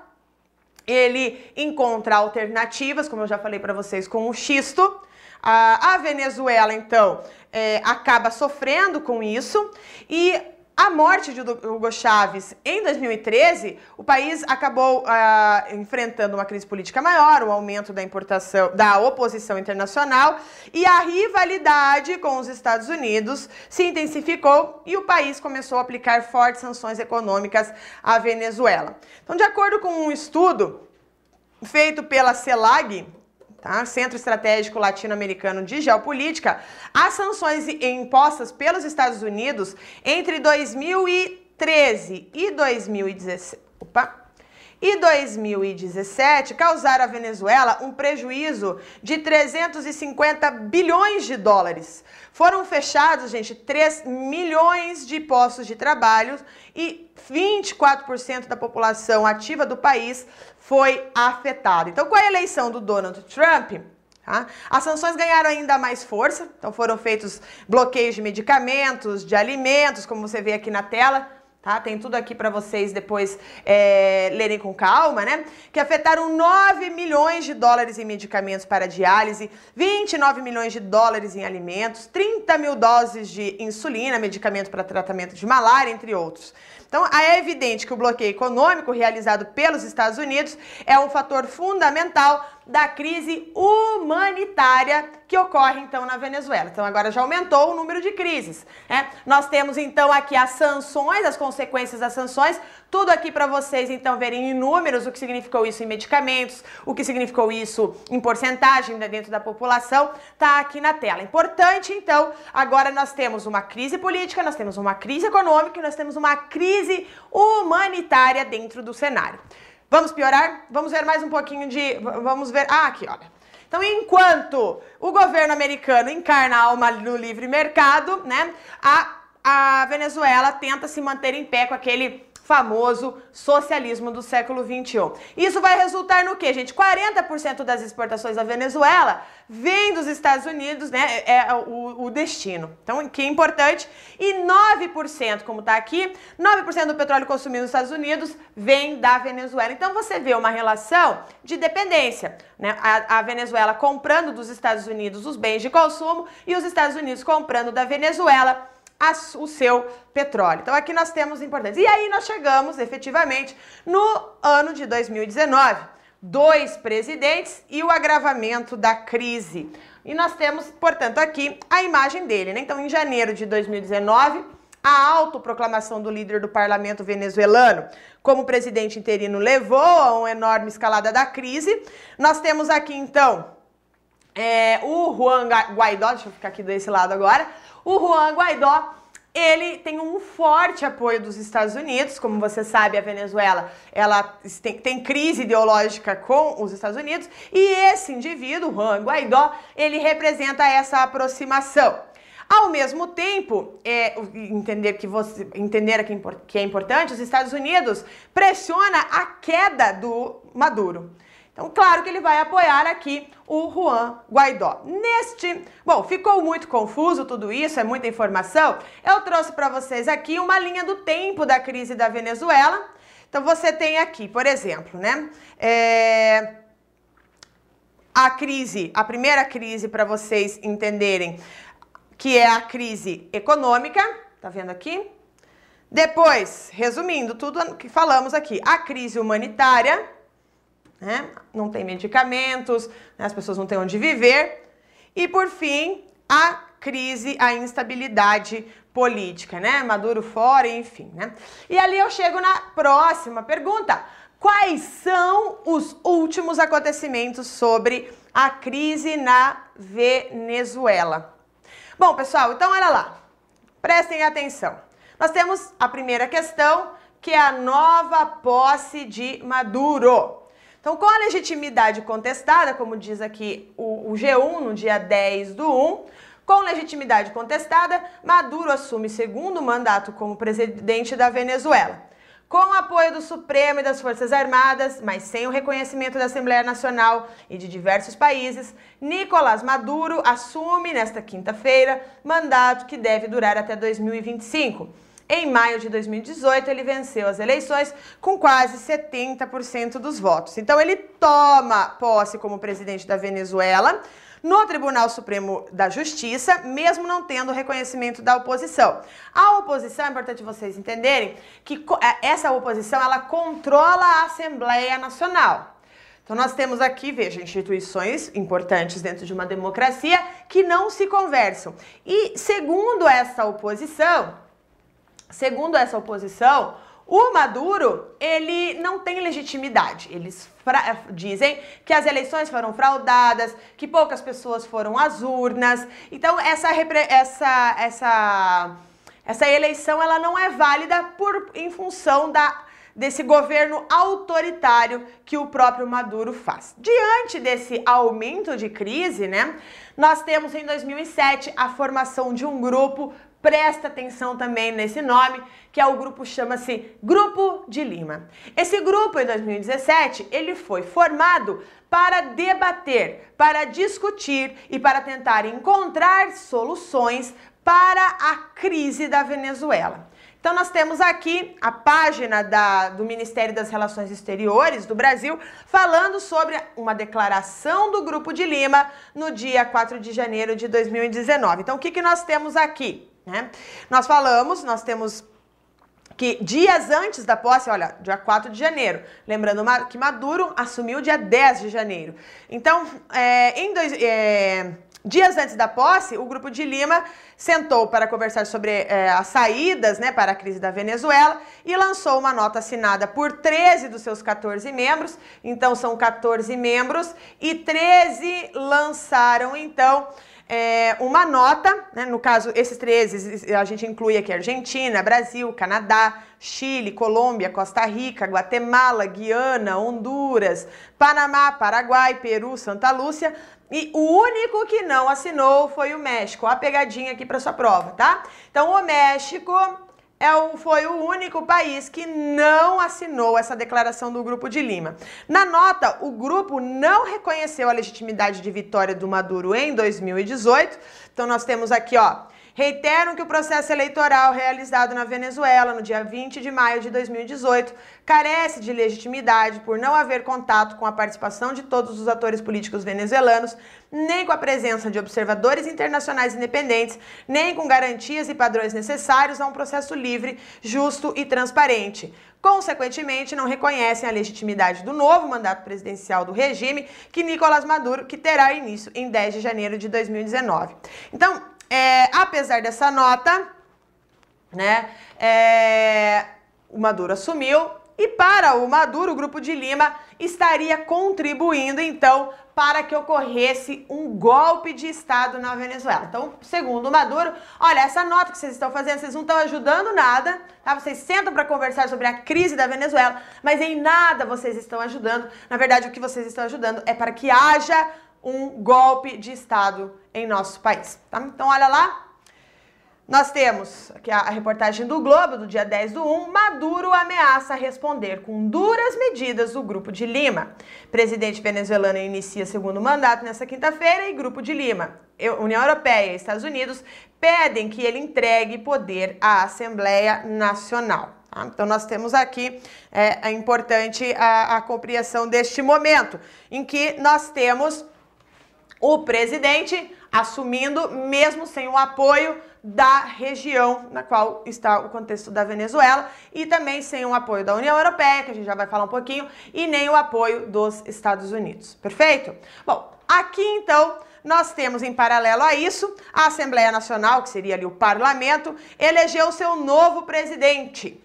ele encontra alternativas, como eu já falei para vocês, com o xisto. A Venezuela, então, é, acaba sofrendo com isso e a morte de Hugo Chávez em 2013, o país acabou uh, enfrentando uma crise política maior, o um aumento da importação, da oposição internacional e a rivalidade com os Estados Unidos se intensificou e o país começou a aplicar fortes sanções econômicas à Venezuela. Então, de acordo com um estudo feito pela CELAG, tá? Centro Estratégico Latino-Americano de Geopolítica, as sanções impostas pelos Estados Unidos entre 2013 e 2017. Opa! e 2017 causaram à Venezuela um prejuízo de 350 bilhões de dólares. Foram fechados, gente, 3 milhões de postos de trabalho e 24% da população ativa do país foi afetada. Então, com a eleição do Donald Trump, Tá? As sanções ganharam ainda mais força, então foram feitos bloqueios de medicamentos, de alimentos, como você vê aqui na tela, Tá? Tem tudo aqui para vocês depois é, lerem com calma, né? Que afetaram 9 milhões de dólares em medicamentos para diálise, 29 milhões de dólares em alimentos, 30 mil doses de insulina, medicamento para tratamento de malária, entre outros. Então, é evidente que o bloqueio econômico realizado pelos Estados Unidos é um fator fundamental da crise humanitária que ocorre então na Venezuela. Então agora já aumentou o número de crises. Né? Nós temos então aqui as sanções, as consequências das sanções, tudo aqui para vocês então verem em números o que significou isso em medicamentos, o que significou isso em porcentagem dentro da população, tá aqui na tela. Importante então, agora nós temos uma crise política, nós temos uma crise econômica e nós temos uma crise humanitária dentro do cenário. Vamos piorar? Vamos ver mais um pouquinho de. Vamos ver. Ah, aqui, olha. Então, enquanto o governo americano encarna a alma no livre mercado, né, a, a Venezuela tenta se manter em pé com aquele famoso socialismo do século 21. Isso vai resultar no que, gente? 40% das exportações da Venezuela vem dos Estados Unidos, né? É, é o, o destino. Então, que é importante. E 9%, como está aqui, 9% do petróleo consumido nos Estados Unidos vem da Venezuela. Então, você vê uma relação de dependência, né? A, a Venezuela comprando dos Estados Unidos os bens de consumo e os Estados Unidos comprando da Venezuela o seu petróleo. Então aqui nós temos importantes. E aí nós chegamos efetivamente no ano de 2019. Dois presidentes e o agravamento da crise. E nós temos, portanto, aqui a imagem dele. Né? Então, em janeiro de 2019, a autoproclamação do líder do parlamento venezuelano como presidente interino levou a uma enorme escalada da crise. Nós temos aqui, então, é, o Juan Guaidó, deixa eu ficar aqui desse lado agora. O Juan Guaidó, ele tem um forte apoio dos Estados Unidos, como você sabe, a Venezuela, ela tem, tem crise ideológica com os Estados Unidos, e esse indivíduo, Juan Guaidó, ele representa essa aproximação. Ao mesmo tempo, é, entender que você entender que é importante, os Estados Unidos pressiona a queda do Maduro. Então, claro que ele vai apoiar aqui o Juan Guaidó. Neste, bom, ficou muito confuso tudo isso, é muita informação. Eu trouxe para vocês aqui uma linha do tempo da crise da Venezuela. Então, você tem aqui, por exemplo, né? É, a crise, a primeira crise para vocês entenderem, que é a crise econômica, tá vendo aqui? Depois, resumindo tudo que falamos aqui, a crise humanitária, né? não tem medicamentos, né? as pessoas não têm onde viver. E por fim, a crise, a instabilidade política, né? Maduro fora, enfim, né? E ali eu chego na próxima pergunta. Quais são os últimos acontecimentos sobre a crise na Venezuela? Bom, pessoal, então olha lá. Prestem atenção. Nós temos a primeira questão, que é a nova posse de Maduro. Então, com a legitimidade contestada, como diz aqui o, o G1 no dia 10 do 1, com legitimidade contestada, Maduro assume segundo mandato como presidente da Venezuela. Com o apoio do Supremo e das Forças Armadas, mas sem o reconhecimento da Assembleia Nacional e de diversos países, Nicolás Maduro assume nesta quinta-feira mandato que deve durar até 2025. Em maio de 2018, ele venceu as eleições com quase 70% dos votos. Então, ele toma posse como presidente da Venezuela no Tribunal Supremo da Justiça, mesmo não tendo reconhecimento da oposição. A oposição, é importante vocês entenderem que é, essa oposição ela controla a Assembleia Nacional. Então nós temos aqui, veja, instituições importantes dentro de uma democracia que não se conversam. E segundo essa oposição, Segundo essa oposição, o Maduro, ele não tem legitimidade. Eles dizem que as eleições foram fraudadas, que poucas pessoas foram às urnas. Então, essa, essa, essa, essa eleição ela não é válida por, em função da, desse governo autoritário que o próprio Maduro faz. Diante desse aumento de crise, né, nós temos em 2007 a formação de um grupo presta atenção também nesse nome, que é o grupo chama-se Grupo de Lima. Esse grupo em 2017, ele foi formado para debater, para discutir e para tentar encontrar soluções para a crise da Venezuela. Então nós temos aqui a página da, do Ministério das Relações Exteriores do Brasil falando sobre uma declaração do Grupo de Lima no dia 4 de janeiro de 2019. Então o que, que nós temos aqui? Né? Nós falamos, nós temos que dias antes da posse, olha, dia 4 de janeiro, lembrando que Maduro assumiu dia 10 de janeiro. Então, é, em dois, é, dias antes da posse, o Grupo de Lima sentou para conversar sobre é, as saídas né, para a crise da Venezuela e lançou uma nota assinada por 13 dos seus 14 membros. Então, são 14 membros e 13 lançaram, então, é, uma nota, né, no caso, esses três, a gente inclui aqui Argentina, Brasil, Canadá, Chile, Colômbia, Costa Rica, Guatemala, Guiana, Honduras, Panamá, Paraguai, Peru, Santa Lúcia. E o único que não assinou foi o México. A pegadinha aqui para sua prova, tá? Então, o México é o, foi o único país que não assinou essa declaração do Grupo de Lima. Na nota, o grupo não reconheceu a legitimidade de vitória do Maduro em 2018. Então nós temos aqui, ó, reiteram que o processo eleitoral realizado na Venezuela no dia 20 de maio de 2018 carece de legitimidade por não haver contato com a participação de todos os atores políticos venezuelanos, nem com a presença de observadores internacionais independentes, nem com garantias e padrões necessários a um processo livre, justo e transparente. Consequentemente, não reconhecem a legitimidade do novo mandato presidencial do regime, que Nicolás Maduro, que terá início em 10 de janeiro de 2019. Então, é, apesar dessa nota, né, é, o Maduro assumiu e para o Maduro, o Grupo de Lima estaria contribuindo então para que ocorresse um golpe de Estado na Venezuela. Então, segundo o Maduro, olha, essa nota que vocês estão fazendo, vocês não estão ajudando nada, tá? Vocês sentam para conversar sobre a crise da Venezuela, mas em nada vocês estão ajudando. Na verdade, o que vocês estão ajudando é para que haja um golpe de Estado em nosso país, tá? Então, olha lá, nós temos aqui a, reportagem do Globo, do dia 10 do 1, Maduro ameaça responder com duras medidas o Grupo de Lima. Presidente venezuelano inicia segundo mandato nesta quinta-feira e Grupo de Lima, União Europeia e Estados Unidos pedem que ele entregue poder à Assembleia Nacional. Tá? Então, nós temos aqui, é, é importante a, a compreensão deste momento, em que nós temos o presidente assumindo, mesmo sem o apoio da região na qual está o contexto da Venezuela e também sem o apoio da União Europeia, que a gente já vai falar um pouquinho, e nem o apoio dos Estados Unidos. Perfeito? Bom, aqui então nós temos em paralelo a isso a Assembleia Nacional, que seria ali o parlamento, elegeu seu novo presidente.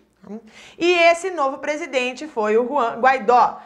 E esse novo presidente foi o Juan Guaidó,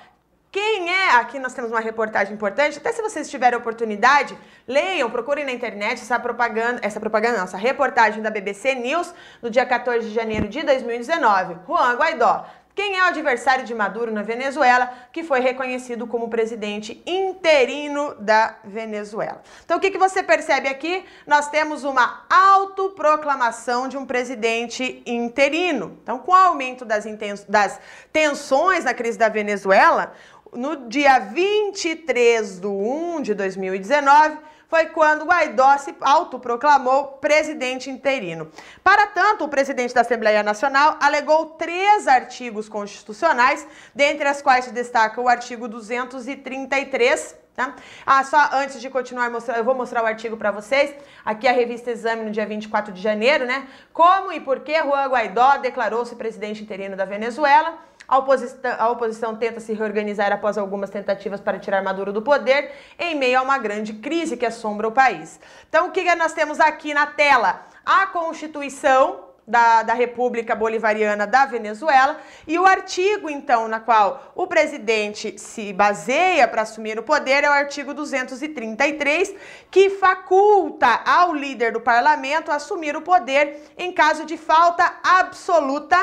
quem é? Aqui nós temos uma reportagem importante. Até se vocês tiverem oportunidade, leiam, procurem na internet essa propaganda, essa propaganda, essa reportagem da BBC News do dia 14 de janeiro de 2019. Juan Guaidó. Quem é o adversário de Maduro na Venezuela, que foi reconhecido como presidente interino da Venezuela? Então, o que, que você percebe aqui? Nós temos uma autoproclamação de um presidente interino. Então, com o aumento das, das tensões na crise da Venezuela, no dia 23 de 1 de 2019, foi quando Guaidó se autoproclamou presidente interino. Para tanto, o presidente da Assembleia Nacional alegou três artigos constitucionais, dentre as quais se destaca o artigo 233, Tá? Ah, só antes de continuar eu vou mostrar o artigo para vocês. Aqui a revista Exame no dia 24 de janeiro, né? Como e por que Juan Guaidó declarou-se presidente interino da Venezuela. A oposição, a oposição, tenta se reorganizar após algumas tentativas para tirar Maduro do poder, em meio a uma grande crise que assombra o país. Então, o que nós temos aqui na tela? A Constituição da, da, República Bolivariana da Venezuela e o artigo, então, na qual o presidente se baseia para assumir o poder é o artigo 233, que faculta ao líder do parlamento assumir o poder em caso de falta absoluta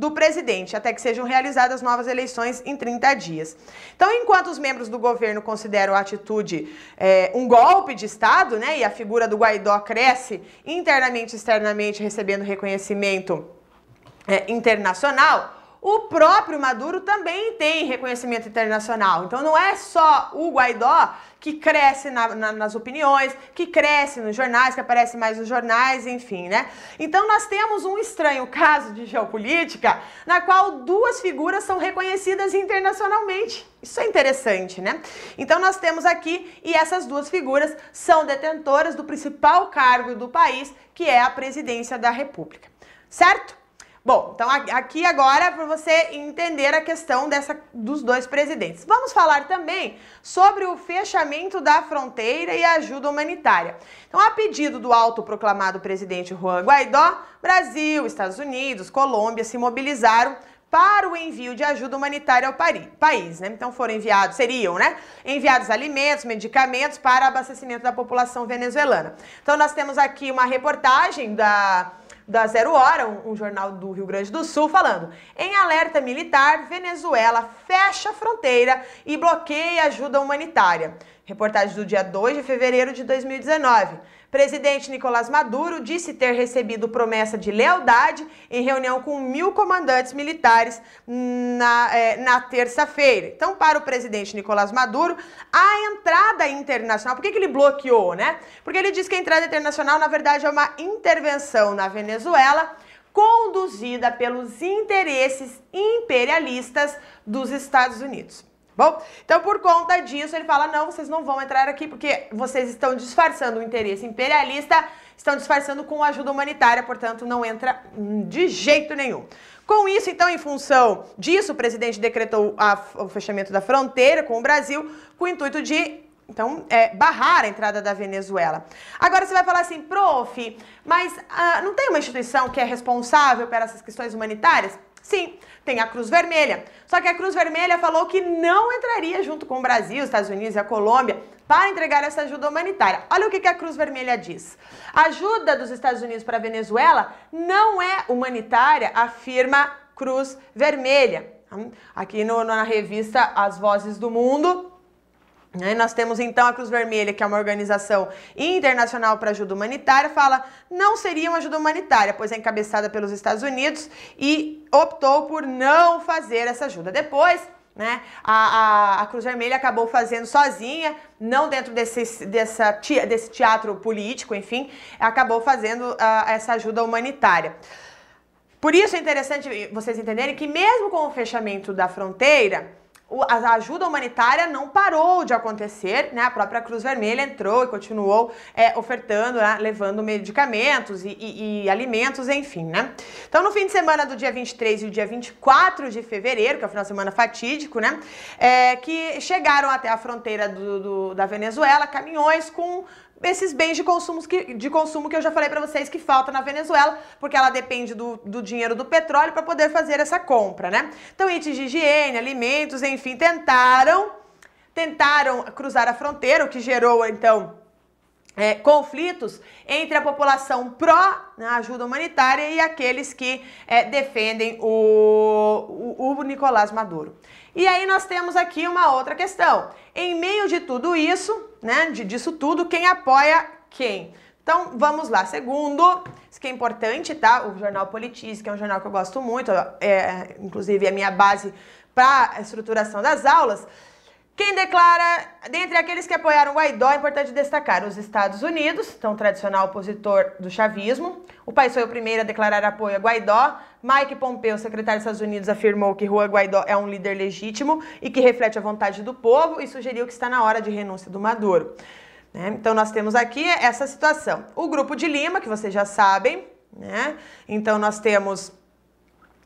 do presidente, até que sejam realizadas novas eleições em 30 dias. Então, enquanto os membros do governo consideram a atitude é, um golpe de Estado, né, e a figura do Guaidó cresce internamente e externamente, recebendo reconhecimento é, internacional, o próprio Maduro também tem reconhecimento internacional. Então não é só o Guaidó que cresce na, na, nas opiniões, que cresce nos jornais, que aparece mais nos jornais, enfim, né? Então nós temos um estranho caso de geopolítica na qual duas figuras são reconhecidas internacionalmente. Isso é interessante, né? Então nós temos aqui, e essas duas figuras são detentoras do principal cargo do país, que é a presidência da República. Certo? Bom, então aqui agora é para você entender a questão dessa, dos dois presidentes. Vamos falar também sobre o fechamento da fronteira e a ajuda humanitária. Então, a pedido do autoproclamado presidente Juan Guaidó, Brasil, Estados Unidos, Colômbia se mobilizaram para o envio de ajuda humanitária ao país, né? Então foram enviados, seriam, né? Enviados alimentos, medicamentos para abastecimento da população venezuelana. Então nós temos aqui uma reportagem da da Zero Hora, um, um, jornal do Rio Grande do Sul, falando: em alerta militar, Venezuela fecha a fronteira e bloqueia ajuda humanitária. Reportagem do dia 2 de fevereiro de 2019. Presidente Nicolás Maduro disse ter recebido promessa de lealdade em reunião com mil comandantes militares na, é, na terça-feira. Então, para o presidente Nicolás Maduro, a entrada internacional, por que, que ele bloqueou, né? Porque ele diz que a entrada internacional, na verdade, é uma intervenção na Venezuela conduzida pelos interesses imperialistas dos Estados Unidos. Bom, então por conta disso ele fala: não, vocês não vão entrar aqui porque vocês estão disfarçando o interesse imperialista, estão disfarçando com ajuda humanitária, portanto não entra de jeito nenhum. Com isso, então, em função disso, o presidente decretou a, o fechamento da fronteira com o Brasil com o intuito de então, é, barrar a entrada da Venezuela. Agora você vai falar assim, prof, mas ah, não tem uma instituição que é responsável por essas questões humanitárias? Sim, tem a Cruz Vermelha. Só que a Cruz Vermelha falou que não entraria junto com o Brasil, os Estados Unidos e a Colômbia para entregar essa ajuda humanitária. Olha o que a Cruz Vermelha diz. A ajuda dos Estados Unidos para a Venezuela não é humanitária, afirma Cruz Vermelha. Aqui no, na revista As Vozes do Mundo, né? Nós temos então a Cruz Vermelha, que é uma organização internacional para ajuda humanitária, fala não seria uma ajuda humanitária, pois é encabeçada pelos Estados Unidos e optou por não fazer essa ajuda. Depois, né, a, a, a Cruz Vermelha acabou fazendo sozinha, não dentro desse, dessa, desse teatro político, enfim, acabou fazendo uh, essa ajuda humanitária. Por isso é interessante vocês entenderem que mesmo com o fechamento da fronteira, a ajuda humanitária não parou de acontecer, né? A própria Cruz Vermelha entrou e continuou é, ofertando, né? levando medicamentos e, e, e, alimentos, enfim, né? Então, no fim de semana do dia 23 e o dia 24 de fevereiro, que é o final de semana fatídico, né? É, que chegaram até a fronteira do, do, da Venezuela caminhões com esses bens de consumo que, de consumo que eu já falei para vocês que falta na Venezuela, porque ela depende do, do dinheiro do petróleo para poder fazer essa compra, né? Então, itens de higiene, alimentos, enfim, tentaram tentaram cruzar a fronteira, o que gerou então é, conflitos entre a população pró né, ajuda humanitária e aqueles que é, defendem o, o, o Nicolás Maduro. E aí nós temos aqui uma outra questão. Em meio de tudo isso, né, de, disso tudo, quem apoia quem? Então, vamos lá. Segundo, isso que é importante, tá? O jornal Politize, que é um jornal que eu gosto muito, é, inclusive é a minha base para a estruturação das aulas. Quem declara, dentre aqueles que apoiaram Guaidó, é importante destacar os Estados Unidos, então tradicional opositor do chavismo. O país foi o primeiro a declarar apoio a Guaidó. Mike Pompeo, secretário dos Estados Unidos, afirmou que Juan Guaidó é um líder legítimo e que reflete a vontade do povo e sugeriu que está na hora de renúncia do Maduro. Né? Então nós temos aqui essa situação. O Grupo de Lima, que vocês já sabem, né? Então nós temos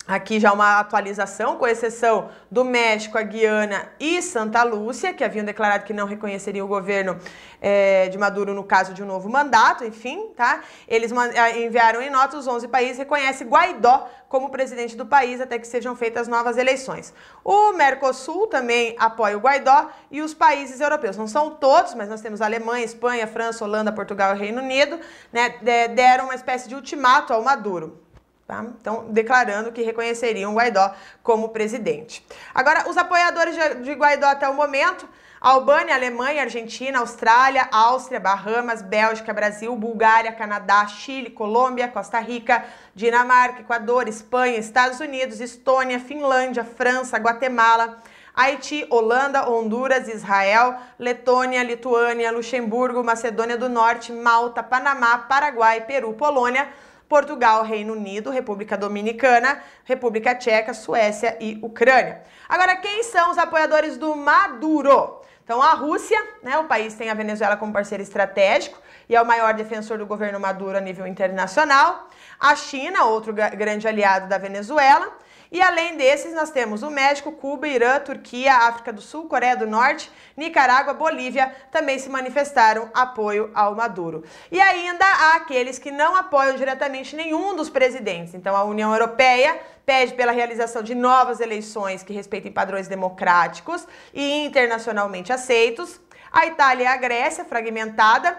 Aqui já uma atualização, com exceção do México, a Guiana e Santa Lúcia, que haviam declarado que não reconheceriam o governo é, de Maduro no caso de um novo mandato, enfim, tá? Eles enviaram em nota os 11 países reconhecem Guaidó como presidente do país até que sejam feitas novas eleições. O Mercosul também apoia o Guaidó e os países europeus. Não são todos, mas nós temos Alemanha, Espanha, França, Holanda, Portugal e Reino Unido, né? Deram uma espécie de ultimato ao Maduro. Tá? Então, declarando que reconheceriam Guaidó como presidente. Agora, os apoiadores de Guaidó até o momento: Albânia, Alemanha, Argentina, Austrália, Áustria, Bahamas, Bélgica, Brasil, Bulgária, Canadá, Chile, Colômbia, Costa Rica, Dinamarca, Equador, Espanha, Estados Unidos, Estônia, Finlândia, França, Guatemala. Haiti, Holanda, Honduras, Israel, Letônia, Lituânia, Luxemburgo, Macedônia do Norte, Malta, Panamá, Paraguai, Peru, Polônia, Portugal, Reino Unido, República Dominicana, República Tcheca, Suécia e Ucrânia. Agora, quem são os apoiadores do Maduro? Então, a Rússia, né, o país tem a Venezuela como parceiro estratégico e é o maior defensor do governo Maduro a nível internacional. A China, outro grande aliado da Venezuela. E além desses, nós temos o México, Cuba, Irã, Turquia, África do Sul, Coreia do Norte, Nicarágua, Bolívia também se manifestaram apoio ao Maduro. E ainda há aqueles que não apoiam diretamente nenhum dos presidentes. Então a União Europeia pede pela realização de novas eleições que respeitem padrões democráticos e internacionalmente aceitos. A Itália e a Grécia, fragmentada,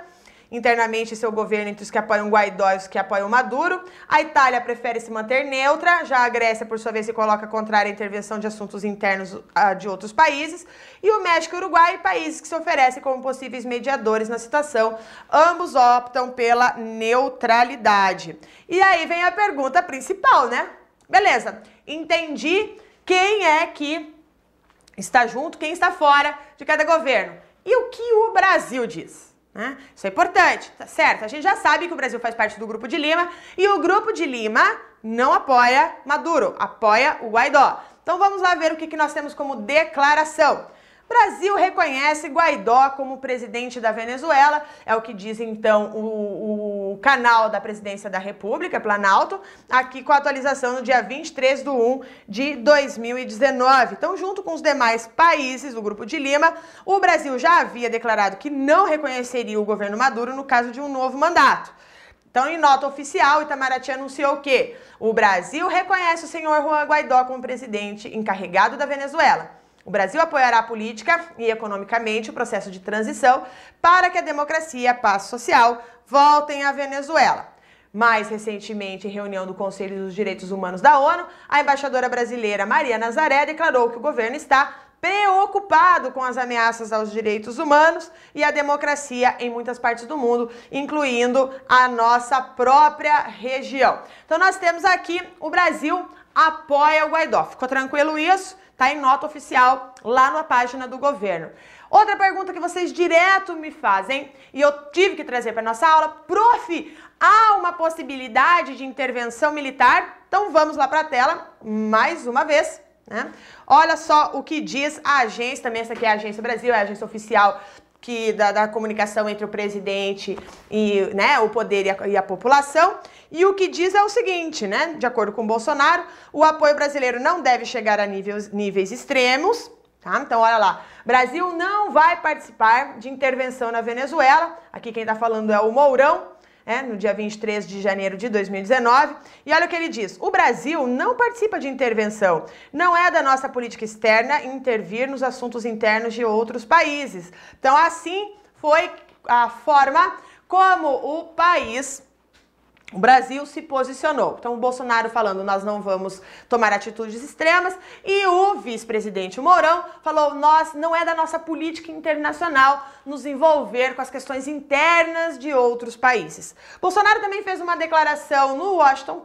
internamente seu governo entre os que apoiam Guaidó e os que apoiam Maduro. A Itália prefere se manter neutra, já a Grécia, por sua vez, se coloca contrária à intervenção de assuntos internos uh, de outros países. E o México e o Uruguai, países que se oferecem como possíveis mediadores na situação, ambos optam pela neutralidade. E aí vem a pergunta principal, né? Beleza, entendi quem é que está junto, quem está fora de cada governo. E o que o Brasil diz? Né? Isso é importante, tá certo? A gente já sabe que o Brasil faz parte do Grupo de Lima e o Grupo de Lima não apoia Maduro, apoia o Guaidó. Então vamos lá ver o que, que nós temos como declaração. Brasil reconhece Guaidó como presidente da Venezuela, é o que diz então o, o, canal da Presidência da República, Planalto, aqui com a atualização no dia 23 de 1 de 2019. Então, junto com os demais países do Grupo de Lima, o Brasil já havia declarado que não reconheceria o governo Maduro no caso de um novo mandato. Então, em nota oficial, Itamaraty anunciou que o Brasil reconhece o senhor Juan Guaidó como presidente encarregado da Venezuela. O Brasil apoiará política e economicamente o processo de transição para que a democracia e a paz social voltem à Venezuela. Mais recentemente, em reunião do Conselho dos Direitos Humanos da ONU, a embaixadora brasileira Maria Nazaré declarou que o governo está preocupado com as ameaças aos direitos humanos e à democracia em muitas partes do mundo, incluindo a nossa própria região. Então nós temos aqui o Brasil apoia o Guaidó. Ficou tranquilo isso? Tá em nota oficial lá na página do governo. Outra pergunta que vocês direto me fazem, e eu tive que trazer para nossa aula, prof, há uma possibilidade de intervenção militar? Então vamos lá para a tela, mais uma vez. Né? Olha só o que diz a agência, também essa aqui é a Agência Brasil, é a agência oficial que da, da, comunicação entre o presidente e né, o poder e a, e a, população. E o que diz é o seguinte, né? De acordo com Bolsonaro, o apoio brasileiro não deve chegar a níveis, níveis extremos. Tá? Então, olha lá. Brasil não vai participar de intervenção na Venezuela. Aqui quem está falando é o Mourão é, no dia 23 de janeiro de 2019. E olha o que ele diz: o Brasil não participa de intervenção. Não é da nossa política externa intervir nos assuntos internos de outros países. Então, assim foi a forma como o país o Brasil se posicionou. Então, o Bolsonaro falando, nós não vamos tomar atitudes extremas, e o vice-presidente Mourão falou, nós não é da nossa política internacional nos envolver com as questões internas de outros países. Bolsonaro também fez uma declaração no Washington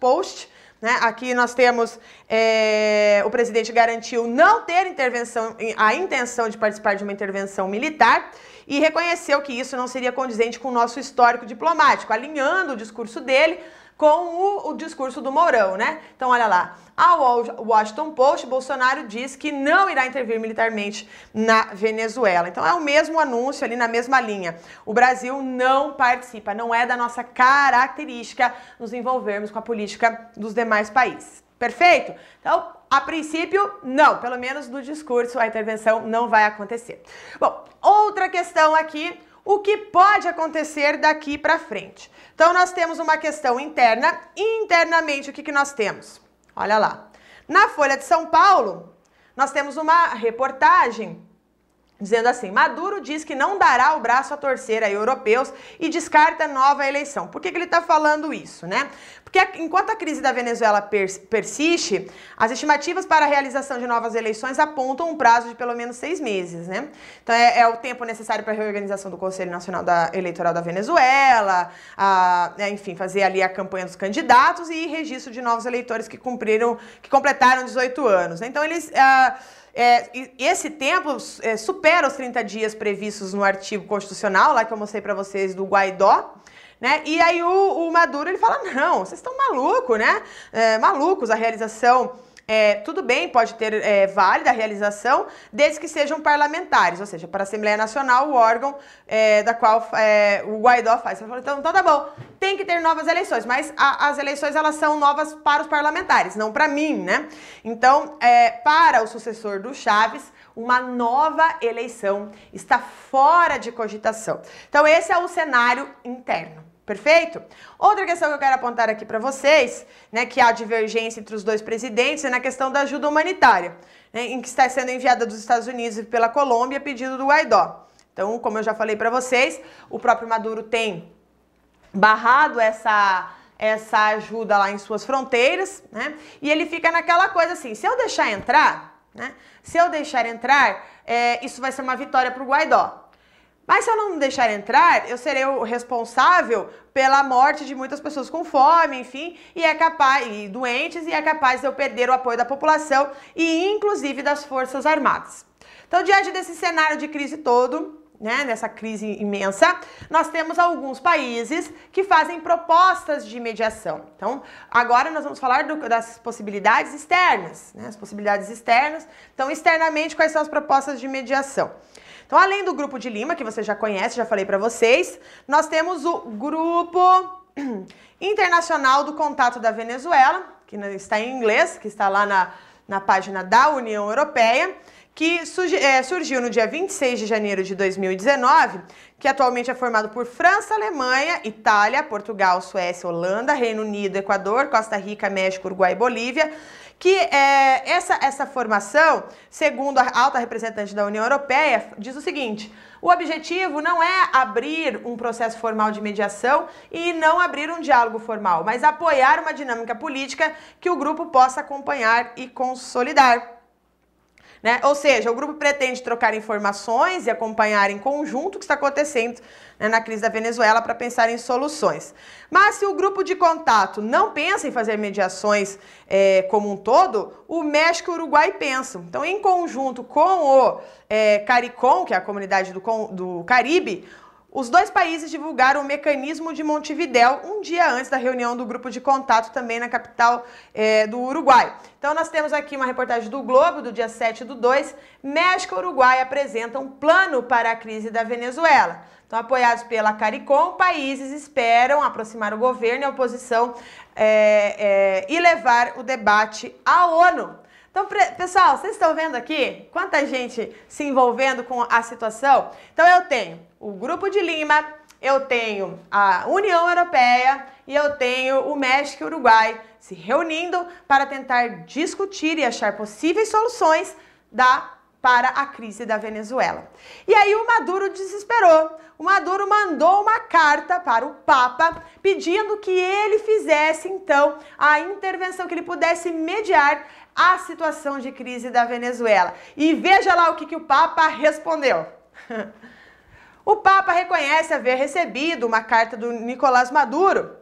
Post, né? Aqui nós temos é, o presidente garantiu não ter intervenção, a intenção de participar de uma intervenção militar e reconheceu que isso não seria condizente com o nosso histórico diplomático, alinhando o discurso dele com o, o, discurso do Mourão, né? Então, olha lá. Ao Washington Post, Bolsonaro diz que não irá intervir militarmente na Venezuela. Então, é o mesmo anúncio ali na mesma linha. O Brasil não participa, não é da nossa característica nos envolvermos com a política dos demais países. Perfeito? Então, a princípio, não. Pelo menos no discurso, a intervenção não vai acontecer. Bom, outra questão aqui o que pode acontecer daqui para frente. Então, nós temos uma questão interna. Internamente, o que, que nós temos? Olha lá. Na Folha de São Paulo, nós temos uma reportagem dizendo assim: Maduro diz que não dará o braço a torcer a europeus e descarta nova eleição. Por que, que ele está falando isso, né? Porque enquanto a crise da Venezuela pers persiste, as estimativas para a realização de novas eleições apontam um prazo de pelo menos seis meses, né? Então é, é o tempo necessário para a reorganização do Conselho Nacional da, Eleitoral da Venezuela, a, é, enfim, fazer ali a campanha dos candidatos e registro de novos eleitores que cumpriram, que completaram 18 anos. Né? Então eles. Uh, é, esse tempo é, supera os 30 dias previstos no artigo constitucional, lá que eu mostrei para vocês do Guaidó. Né? E aí o, o Maduro ele fala: não, vocês estão malucos, né? É, malucos, a realização é, tudo bem, pode ter é, válida a realização, desde que sejam parlamentares, ou seja, para a Assembleia Nacional, o órgão é, da qual é, o Guaidó faz. Então, então tá bom, tem que ter novas eleições, mas a, as eleições elas são novas para os parlamentares, não para mim, né? Então, é, para o sucessor do Chaves, uma nova eleição está fora de cogitação. Então, esse é o cenário interno. Perfeito? Outra questão que eu quero apontar aqui para vocês, né, que há divergência entre os dois presidentes, é na questão da ajuda humanitária, né, em que está sendo enviada dos Estados Unidos e pela Colômbia a pedido do Guaidó. Então, como eu já falei para vocês, o próprio Maduro tem barrado essa essa ajuda lá em suas fronteiras, né? E ele fica naquela coisa assim: se eu deixar entrar, né? Se eu deixar entrar, é, isso vai ser uma vitória para o Guaidó. Mas se eu não deixar entrar, eu serei o responsável pela morte de muitas pessoas com fome, enfim, e é capaz e doentes e é capaz de eu perder o apoio da população e inclusive das forças armadas. Então, diante desse cenário de crise todo, né, nessa crise imensa, nós temos alguns países que fazem propostas de mediação. Então, agora nós vamos falar do, das possibilidades externas, né, as possibilidades externas. Então, externamente, quais são as propostas de mediação? Então, além do grupo de Lima, que você já conhece, já falei para vocês, nós temos o grupo *clears throat* internacional do contato da Venezuela, que está em inglês, que está lá na, na página da União Europeia que é, surgiu no dia 26 de janeiro de 2019, que atualmente é formado por França, Alemanha, Itália, Portugal, Suécia, Holanda, Reino Unido, Equador, Costa Rica, México, Uruguai e Bolívia, que é, essa, essa formação, segundo a alta representante da União Europeia, diz o seguinte: o objetivo não é abrir um processo formal de mediação e não abrir um diálogo formal, mas apoiar uma dinâmica política que o grupo possa acompanhar e consolidar. Né? Ou seja, o grupo pretende trocar informações e acompanhar em conjunto o que está acontecendo né, na crise da Venezuela para pensar em soluções. Mas se o grupo de contato não pensa em fazer mediações é, como um todo, o México e o Uruguai pensam. Então, em conjunto com o é, CARICOM, que é a comunidade do, do Caribe, os dois países divulgaram o mecanismo de Montevidéu um dia antes da reunião do grupo de contato também na capital é, do Uruguai. Então nós temos aqui uma reportagem do Globo do dia 7 do 2. México e Uruguai apresentam um plano para a crise da Venezuela. Então, apoiados pela CARICOM, países esperam aproximar o governo e a oposição é, é, e levar o debate à ONU. Então, pessoal, vocês estão vendo aqui quanta gente se envolvendo com a situação? Então, eu tenho o Grupo de Lima, eu tenho a União Europeia e eu tenho o México e o Uruguai se reunindo para tentar discutir e achar possíveis soluções da para a crise da Venezuela. E aí o Maduro desesperou. O Maduro mandou uma carta para o Papa pedindo que ele fizesse então a intervenção, que ele pudesse mediar a situação de crise da Venezuela. E veja lá o que, que o Papa respondeu. *laughs* O Papa reconhece haver recebido uma carta do Nicolás Maduro,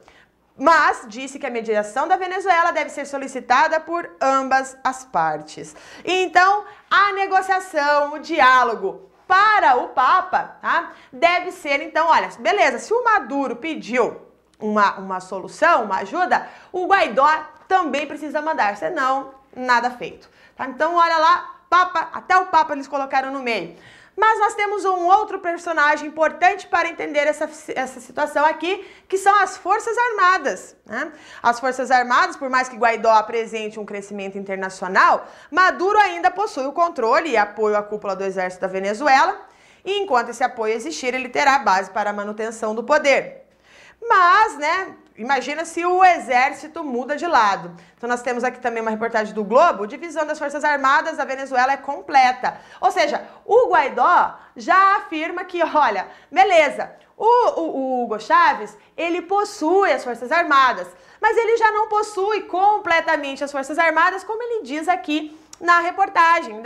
mas disse que a mediação da Venezuela deve ser solicitada por ambas as partes. Então, a negociação, o diálogo para o Papa, tá? Deve ser, então, olha, beleza, se o Maduro pediu uma, uma solução, uma ajuda, o Guaidó também precisa mandar, senão, nada feito. Tá? Então, olha lá, Papa, até o Papa eles colocaram no meio. Mas nós temos um outro personagem importante para entender essa, essa situação aqui, que são as Forças Armadas. Né? As Forças Armadas, por mais que Guaidó apresente um crescimento internacional, Maduro ainda possui o controle e apoio à cúpula do exército da Venezuela, e enquanto esse apoio existir, ele terá base para a manutenção do poder. Mas, né, imagina se o exército muda de lado. Então nós temos aqui também uma reportagem do Globo, divisão das Forças Armadas da Venezuela é completa. Ou seja, o Guaidó já afirma que, olha, beleza, o, o, o Hugo Chávez, ele possui as Forças Armadas, mas ele já não possui completamente as Forças Armadas, como ele diz aqui na reportagem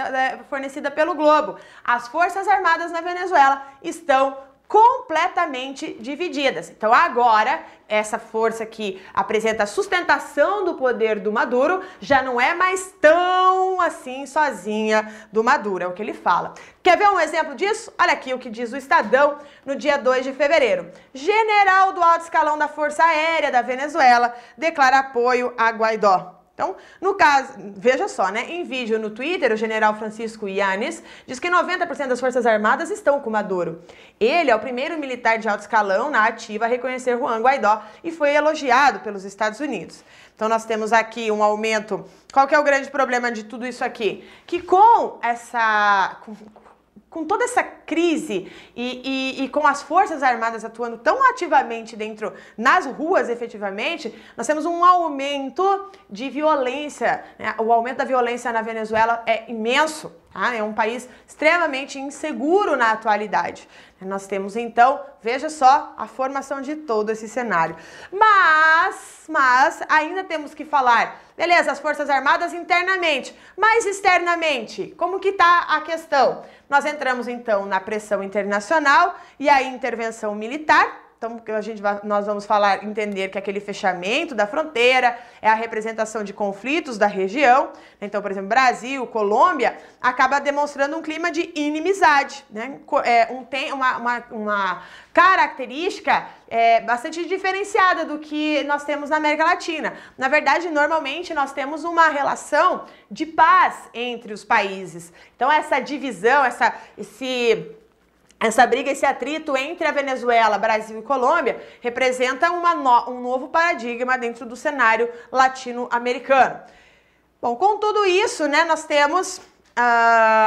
fornecida pelo Globo. As Forças Armadas na Venezuela estão completamente divididas. Então agora essa força que apresenta a sustentação do poder do Maduro já não é mais tão assim sozinha do Maduro, é o que ele fala. Quer ver um exemplo disso? Olha aqui o que diz o Estadão no dia 2 de fevereiro. General do alto escalão da Força Aérea da Venezuela declara apoio a Guaidó. Então, no caso, veja só, né? Em vídeo no Twitter, o general Francisco Yanes diz que 90% das Forças Armadas estão com Maduro. Ele é o primeiro militar de alto escalão na ativa a reconhecer Juan Guaidó e foi elogiado pelos Estados Unidos. Então, nós temos aqui um aumento. Qual que é o grande problema de tudo isso aqui? Que com essa. Toda essa crise e, e, e, com as Forças Armadas atuando tão ativamente dentro, nas ruas efetivamente, nós temos um aumento de violência. Né? O aumento da violência na Venezuela é imenso. Tá? É um país extremamente inseguro na atualidade. Nós temos então, veja só, a formação de todo esse cenário. Mas, mas, ainda temos que falar, beleza, as Forças Armadas internamente, mas externamente, como que está a questão? Nós então na pressão internacional e a intervenção militar, então, a gente vai, nós vamos falar, entender que aquele fechamento da fronteira é a representação de conflitos da região. Então, por exemplo, Brasil, Colômbia, acaba demonstrando um clima de inimizade, né? É, um, tem uma, uma, uma característica é, bastante diferenciada do que nós temos na América Latina. Na verdade, normalmente nós temos uma relação de paz entre os países. Então, essa divisão, essa, esse essa briga, esse atrito entre a Venezuela, Brasil e Colômbia representa no, um novo paradigma dentro do cenário latino-americano. Bom, com tudo isso, né, nós temos uh,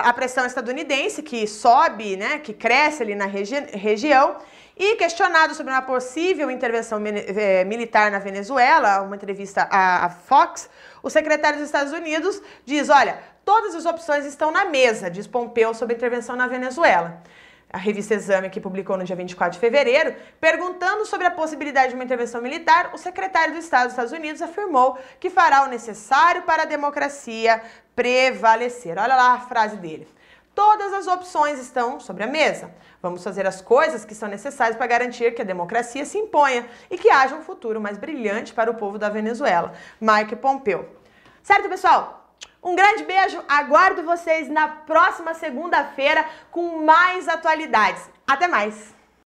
a pressão estadunidense que sobe, né, que cresce ali na regi região e questionado sobre uma possível intervenção eh, militar na Venezuela, uma entrevista à, Fox, o secretário dos Estados Unidos diz, olha, todas as opções estão na mesa, diz Pompeu sobre intervenção na Venezuela a revista Exame, que publicou no dia 24 de fevereiro, perguntando sobre a possibilidade de uma intervenção militar, o secretário do Estado dos Estados Unidos afirmou que fará o necessário para a democracia prevalecer. Olha lá a frase dele. Todas as opções estão sobre a mesa. Vamos fazer as coisas que são necessárias para garantir que a democracia se imponha e que haja um futuro mais brilhante para o povo da Venezuela. Mike Pompeu. Certo, pessoal? Um grande beijo, aguardo vocês na próxima segunda-feira com mais atualidades. Até mais!